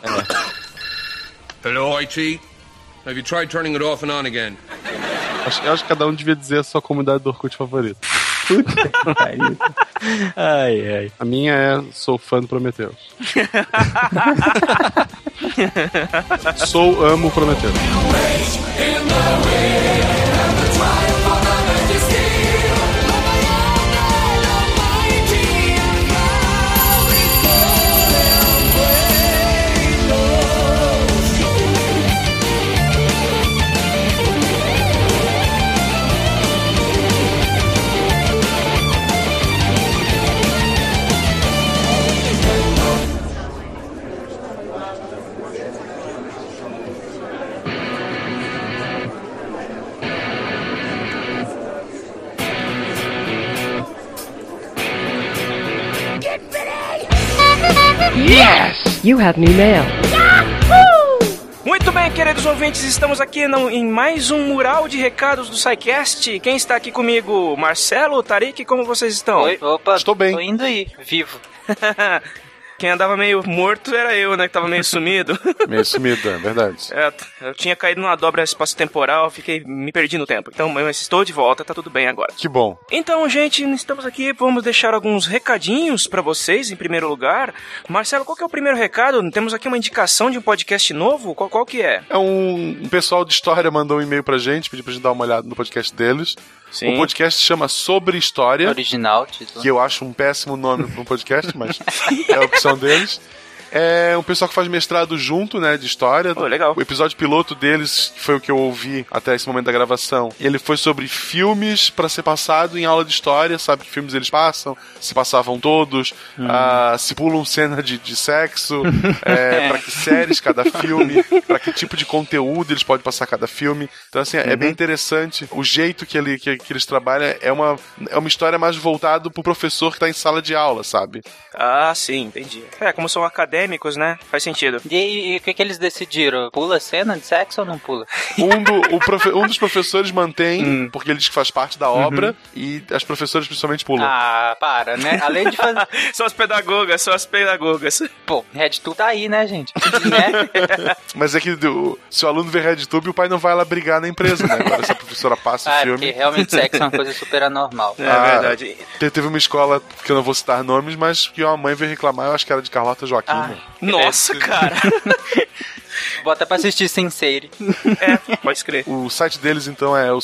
Hello, IT. Have you tried turning it off and on again? Acho, eu acho que cada um devia dizer a sua comunidade do Orkut favorita. Puta que pariu. Ai, ai. A minha é sou fã do Prometheus. (laughs) sou amo Prometheus. You have new mail. Muito bem, queridos ouvintes, estamos aqui no- em mais um mural de recados do SciCast. Quem está aqui comigo? Marcelo, Tarik, como vocês estão? Oi, opa, Estou bem. Tô indo aí, vivo. (laughs) Quem andava meio morto era eu, né? Que tava meio sumido. (laughs) Meio sumido, é verdade. É, eu tinha caído numa dobra espaço-temporal, fiquei me perdi no tempo. Então, mas estou de volta, tá tudo bem agora. Que bom. Então, gente, estamos aqui, vamos deixar alguns recadinhos pra vocês, em primeiro lugar. Marcelo, qual que é o primeiro recado? Temos aqui uma indicação de um podcast novo? Qual, qual que é? É um, um pessoal de história mandou um e-mail pra gente, pediu pra gente dar uma olhada no podcast deles. Sim. O podcast chama Sobre História, Original, título. que eu acho um péssimo nome para um podcast, mas (laughs) é a opção deles. É um pessoal que faz mestrado junto, né, de história. Pô, legal. O episódio piloto deles, que foi o que eu ouvi até esse momento da gravação, ele foi sobre filmes para ser passado em aula de história, sabe que filmes eles passam, se passavam todos, ah, se pulam cena de, de sexo, (laughs) é, para que séries cada filme, para que tipo de conteúdo eles podem passar cada filme. Então, assim, é bem interessante o jeito que, ele, que, que eles trabalham. É uma, é uma história mais voltada pro professor que tá em sala de aula, sabe? Ah, sim, entendi. É, como são acadêmicos, né? Faz sentido. E, o que, que eles decidiram? Pula cena de sexo ou não pula? (laughs) Um, do- o profe- um dos professores mantém, porque ele diz que faz parte da obra, e as professoras principalmente pulam. Ah, para, né? Além de fazer. (laughs) São as pedagogas, são as pedagogas. Pô, RedTube tá aí, né, gente? (laughs) né? Mas é que do- se o aluno vê RedTube, o pai não vai lá brigar na empresa, né? Agora se a professora passa Ah, o é filme. porque realmente sexo é uma coisa super anormal. É Ah, verdade. Te- Teve uma escola, que eu não vou citar nomes, mas que uma mãe veio reclamar, eu acho que era de Carlota Joaquim. Ah. Nossa, cara. (laughs) Bota pra assistir Senseire. É, pode escrever. O site deles, então, é o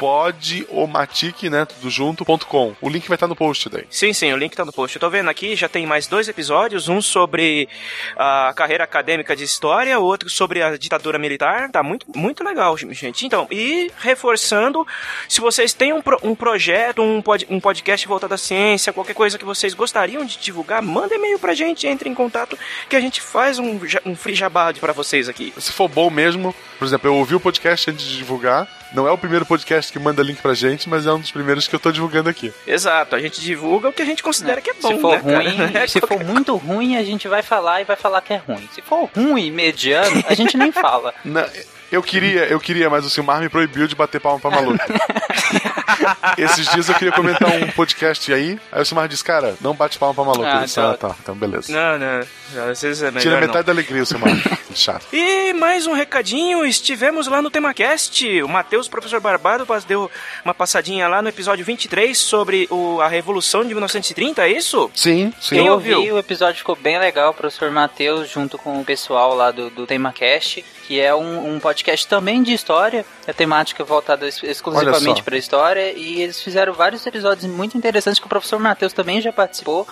sobrehistoria.podomatic, né, tudo junto, ponto com. O link vai estar no post daí. Sim, sim, o link tá no post. Eu tô vendo aqui, já tem mais dois episódios, um sobre a carreira acadêmica de história, outro sobre a ditadura militar. Tá muito, muito legal, gente. Então, e reforçando, se vocês têm um, pro- um projeto, um, pod- um podcast voltado à ciência, qualquer coisa que vocês gostariam de divulgar, manda e-mail pra gente, entre em contato, que a gente faz um, um free jabá pra vocês aqui. Se for bom mesmo, por exemplo, eu ouvi o podcast antes de divulgar. Não é o primeiro podcast que manda link pra gente, mas é um dos primeiros que eu tô divulgando aqui. Exato, a gente divulga o que a gente considera que é bom, se for né, ruim, (laughs) É se for muito ruim, a gente vai falar e vai falar que é ruim. Se for ruim, mediano, a gente nem fala. (laughs) Na- eu queria, eu queria, mas o Silmar me proibiu de bater palma pra maluco. (laughs) Esses dias eu queria comentar um podcast aí, aí o Silmar disse, cara, não bate palma pra maluco. Ah, eu disse, tá. ah, tá, então beleza. Não, não, às vezes é melhor Tira não. metade da alegria, o Silmar. (laughs) Chato. E mais um recadinho, estivemos lá no TemaCast. O Matheus, professor Barbado, deu uma passadinha lá no episódio 23 sobre o, a Revolução de 1930, é isso? Sim, sim. Quem eu ouviu? ouvi, o episódio ficou bem legal, o professor Matheus, junto com o pessoal lá do, do TemaCast, que é um, um podcast também de história, a temática voltada exclusivamente para história, e eles fizeram vários episódios muito interessantes que o professor Matheus também já participou.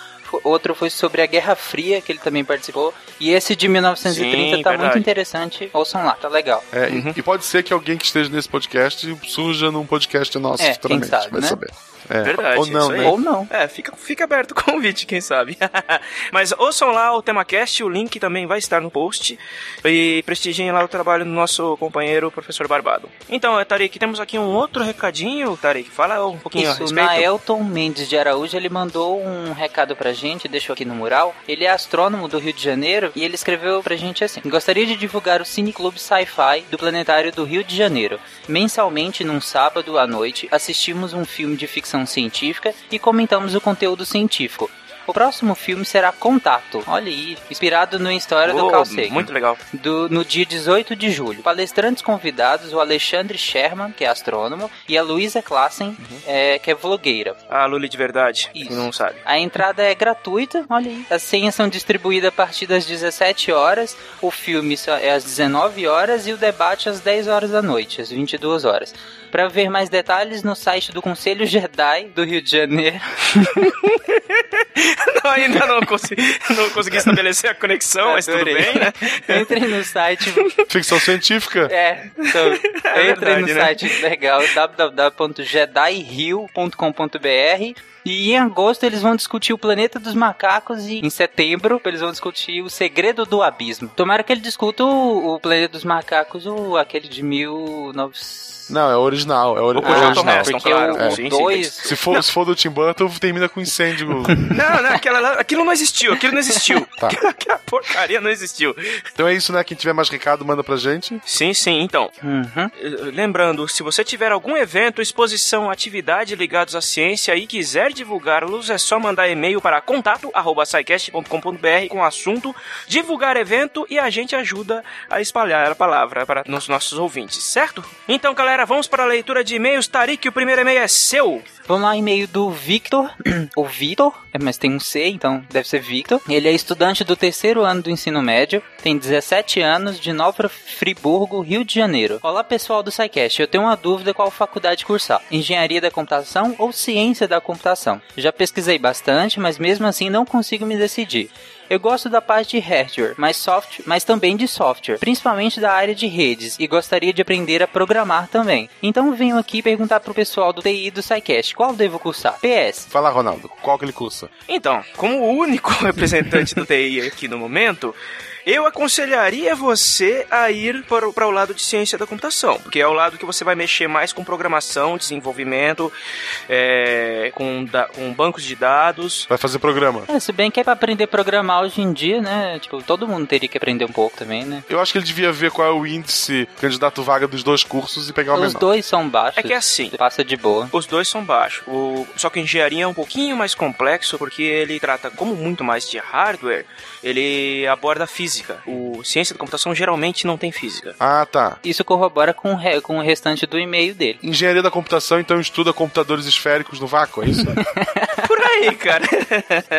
Outro foi sobre a Guerra Fria, que ele também participou. E esse de 1930 Sim, tá verdade. muito interessante. Ouçam lá, tá legal. É, e- E pode ser que alguém que esteja nesse podcast surja num podcast nosso É, quem futuramente. sabe, vai né? saber. É. Verdade, Ou não, isso aí. né? Ou não. É, fica, fica aberto o convite, quem sabe. (laughs) Mas ouçam lá o TemaCast, o link também vai estar no post. E prestigiem lá o trabalho do nosso companheiro, professor Barbado. Então, Tarik, temos aqui um outro recadinho, Tarik. Fala um pouquinho a Isso, respeito. Naelton Mendes de Araújo, ele mandou um recado pra gente, deixou aqui no mural. Ele é astrônomo do Rio de Janeiro e ele escreveu pra gente assim: Gostaria de divulgar o Cine Clube Sci-Fi do Planetário do Rio de Janeiro. Mensalmente, num sábado à noite, assistimos um filme de ficção científica e comentamos o conteúdo científico. O próximo filme será Contato. Olha aí, inspirado no história do Oh, Carl Sagan. muito legal. Do- no dia 18 de julho. Palestrantes convidados, o Alexandre Sherman, que é astrônomo, e a Luísa Klassen, é, que é vlogueira. A Luli de verdade, Isso. não sabe. A entrada é gratuita, olha aí. As senhas são distribuídas a partir das 17 horas, o filme é às 19 horas e o debate às 10 horas da noite, às 22 horas. Para ver mais detalhes no site do Conselho Jedi do Rio de Janeiro. (laughs) Não, ainda não consegui, não consegui estabelecer a conexão, mas tudo bem, né? Entrem no site Ficção científica. É, então, (laughs) É entrem no né? site legal www.jedihill.com.br e em agosto eles vão discutir o planeta dos macacos e em setembro eles vão discutir o segredo do abismo. Tomara que ele discuta o, o planeta dos macacos, o aquele de 1900. Não, é original. É, ori O Charlton original. Heston, claro. o É. Sim, sim, 2 Se for, se for do Tim Burton, termina com incêndio. (laughs) Não, não, aquela aquilo não existiu, aquilo não existiu. Tá. (laughs) Aquela porcaria não existiu. Então é isso, né? Quem tiver mais recado, manda pra gente. Sim, sim, então. Uhum. eh, Lembrando, se você tiver algum evento, exposição, atividade ligados à ciência e quiser divulgá-los, é só mandar e-mail para contato@scicast.com.br com o assunto divulgar evento e a gente ajuda a espalhar a palavra para nos nossos ouvintes, certo? Então, galera, vamos para a leitura de e-mails. Tarik, o primeiro e-mail é seu. Vamos lá, e-mail do Victor, (clears throat) o Vitor, é, mas tem um C, então deve ser Victor. Ele é estudante do terceiro ano do ensino médio, tem 17 anos, de Nova Friburgo, Rio de Janeiro. Olá, pessoal do SciCast, eu tenho uma dúvida qual faculdade cursar, Engenharia da Computação ou Ciência da Computação. Já pesquisei bastante, mas mesmo assim não consigo me decidir. Eu gosto da parte de hardware, mas, software, mas também de software, principalmente da área de redes, e gostaria de aprender a programar também. Então venho aqui perguntar pro pessoal do TI do SciCast, qual devo cursar? PS. Fala, Ronaldo, qual que ele cursa? Então, como o único (laughs) representante do TI aqui no momento, eu aconselharia você a ir para, o- para o lado de ciência da computação, porque é o lado que você vai mexer mais com programação, desenvolvimento, é, com, da- com bancos de dados. Vai fazer programa. É, se bem que é pra aprender a programar hoje em dia, né? Tipo, todo mundo teria que aprender um pouco também, né? Eu acho que ele devia ver qual é o índice candidato vaga dos dois cursos e pegar o Os menor. dois são baixos. É que é assim. Passa de boa. Os dois são baixos. O- Só que a engenharia é um pouquinho mais complexo porque ele trata como muito mais de hardware, ele aborda física. O ciência da computação geralmente não tem física. Ah, tá. Isso corrobora com, re- com o restante do e-mail dele. Engenharia da computação, então estuda computadores esféricos no vácuo, é isso? (laughs) Por aí, cara. (laughs)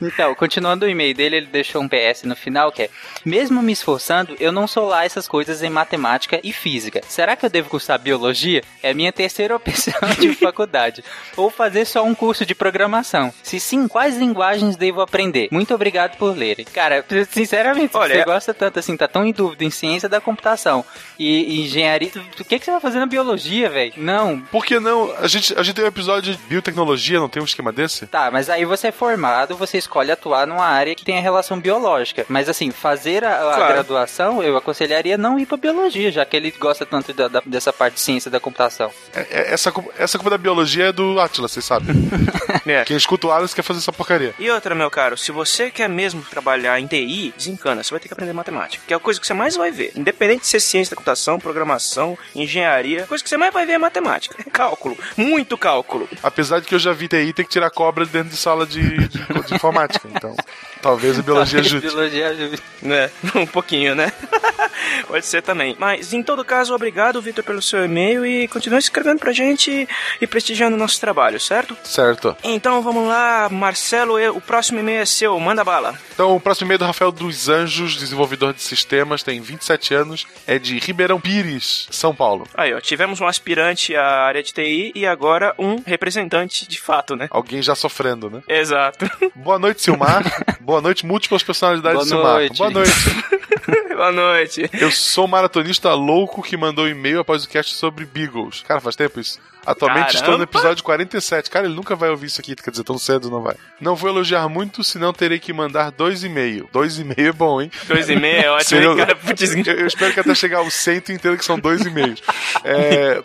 Então, continuando o e-mail dele, ele deixou um PS no final que é: Mesmo me esforçando, eu não sou lá essas coisas em matemática e física. Será que eu devo cursar biologia? É minha terceira opção de (laughs) faculdade. Ou fazer só um curso de programação? Se sim, quais linguagens devo aprender? Muito obrigado por lerem. Cara, sinceramente, Olha- você gosta tanto assim, tá tão em dúvida em ciência da computação e, e engenharia, o que, que você vai fazer na biologia, velho? Não, Por que não? A gente, a gente tem um episódio de biotecnologia, não tem um esquema desse? Tá, mas aí você é formado, você escolhe atuar numa área que tem a relação biológica. Mas assim, fazer a, a Claro. graduação, eu aconselharia não ir pra biologia, já que ele gosta tanto da- da- dessa parte de ciência da computação. É- é- essa, essa culpa da biologia é do Atlas, vocês sabem. (laughs) É. Quem escuta o Atlas quer fazer essa porcaria. E outra, meu caro, se você quer mesmo trabalhar em TI, desencana, você vai ter que aprender matemática, que é a coisa que você mais vai ver. Independente de ser ciência da computação, programação, engenharia, a coisa que você mais vai ver é matemática. É cálculo, muito cálculo. Apesar de que eu já vi TI ter que tirar cobra dentro de sala de, de, de informática. Então, (laughs) talvez a (laughs) biologia ajude. biologia ajude. Né? (laughs) Um pouquinho, né? (laughs) Pode ser também. Mas, em todo caso, obrigado, Vitor, pelo seu e-mail e continue escrevendo pra gente e prestigiando o nosso trabalho, certo? Certo. Então vamos lá, Marcelo, eu- o próximo e-mail é seu, manda bala. Então, o próximo e-mail é do Rafael dos Anjos, desenvolvedor de sistemas, tem 27 anos, é de Ribeirão Pires, São Paulo. Aí, ó, tivemos um aspirante à área de TI e agora um representante de fato, né? Alguém já sofrendo, né? Exato. Boa noite, Silmar. Boa noite, múltiplas personalidades Boa de Silmar. noite. Boa noite. (laughs) Boa noite. Eu sou um maratonista louco que mandou e-mail após o cast sobre Beagles. Cara, faz tempo isso. Atualmente Caramba. estou no episódio 47. Cara, ele nunca vai ouvir isso aqui, quer dizer, tão cedo não vai. Não vou elogiar muito, senão terei que mandar dois e meio. Dois e meio é bom, hein? Dois e meio é ótimo, hein, cara? Putz, Eu, eu espero que até chegar ao cento entenda que são dois e meio. É,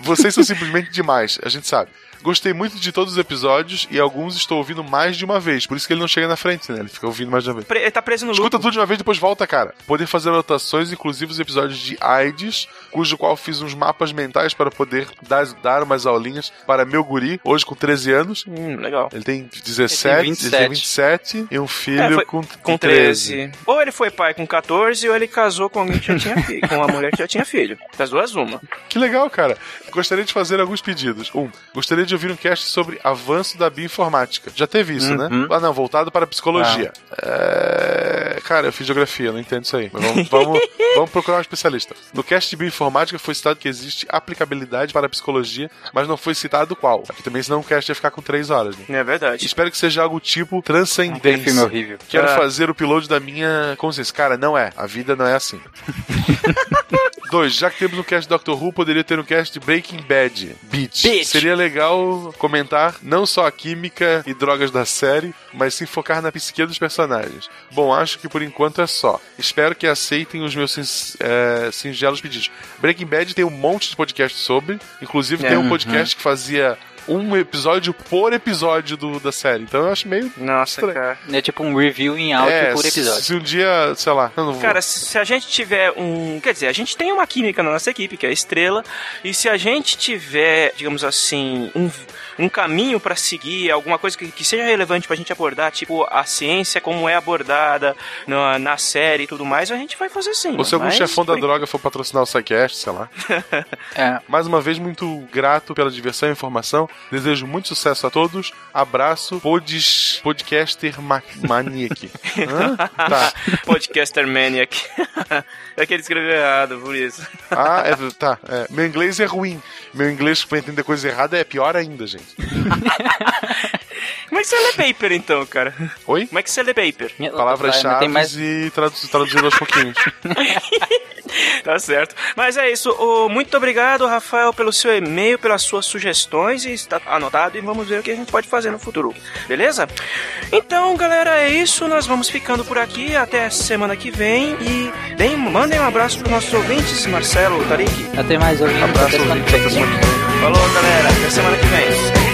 vocês são simplesmente demais, a gente sabe. Gostei muito de todos os episódios e alguns estou ouvindo mais de uma vez. Por isso que ele não chega na frente, né? Ele fica ouvindo mais de uma vez. Pre- Ele tá preso no Escuta loop. tudo de uma vez, depois volta, cara. Poder fazer anotações, inclusive os episódios de AIDS, cujo qual fiz uns mapas mentais para poder dar, dar umas aulinhas para meu guri, hoje com 13 anos. Hum, legal. Ele tem 17, ele tem 27 e um filho É, foi- com, Com 13. Ou ele foi pai com 14, ou ele casou com alguém que já tinha filho. Com uma mulher que já tinha filho. Das duas, uma. Que legal, cara. Gostaria de fazer alguns pedidos. Um, gostaria de ouvir um cast sobre avanço da bioinformática. Já teve isso, né? Ah, não, voltado para a psicologia. É... Cara, eu fiz geografia, não entendo isso aí. Mas vamos, vamos, (laughs) vamos procurar um especialista. No cast de bioinformática foi citado que existe aplicabilidade para a psicologia, mas não foi citado qual. Aqui também, senão o cast ia ficar com três horas, né? É verdade. Espero que seja algo tipo transcendência. filme horrível. Quero Ah. fazer o upload da minha consciência. Cara, não é. A vida não é assim. (laughs) Dois, já que temos um cast de Doctor Who, poderia ter um cast de Breaking Bad. Beach. Beach. Seria legal comentar não só a química e drogas da série, mas sim focar na psique dos personagens. Bom, acho que por enquanto é só. Espero que aceitem os meus sin- é, singelos pedidos. Breaking Bad tem um monte de podcast sobre, inclusive É. tem um podcast que fazia um episódio por episódio do, da série. Então eu acho meio Nossa, Estranho. cara. É tipo um review em áudio é, por episódio. Se um dia, sei lá, eu não vou. Cara, se se a gente tiver um. Quer dizer, a gente tem uma química na nossa equipe, que é a estrela, e se a gente tiver, digamos assim, um, um caminho pra seguir, alguma coisa que, que seja relevante pra gente abordar, tipo a ciência, como é abordada na, na série e tudo mais, a gente vai fazer sim. ou se algum mas chefão da droga for patrocinar o SciCast, sei lá. (laughs) É. Mais uma vez, muito grato pela diversão e informação. Desejo muito sucesso a todos. Abraço, pods, podcaster ma maniac. (laughs) Hã? Tá. Podcaster Maniac. (laughs) é que ele escreveu errado, por isso. Ah, é, tá. é. Meu inglês é ruim. Meu inglês pra entender coisa errada é pior ainda, gente. (laughs) Como é que você lê paper então, cara? Oi? Como é que você lê paper? Palavras-chave mais- e tradu traduzindo aos pouquinhos. (laughs) (laughs) Tá certo. Mas é isso. O- muito obrigado, Rafael, pelo seu e-mail, pelas suas sugestões. E está anotado e vamos ver o que a gente pode fazer no futuro. Beleza? Então, galera, é isso. Nós vamos ficando por aqui. Até semana que vem. E deem, mandem um abraço para nossos ouvintes, Marcelo, Tarik. Até mais, ouvintes. Abraço, Até ouvintes. semana que vem. Falou, galera. Até semana que vem.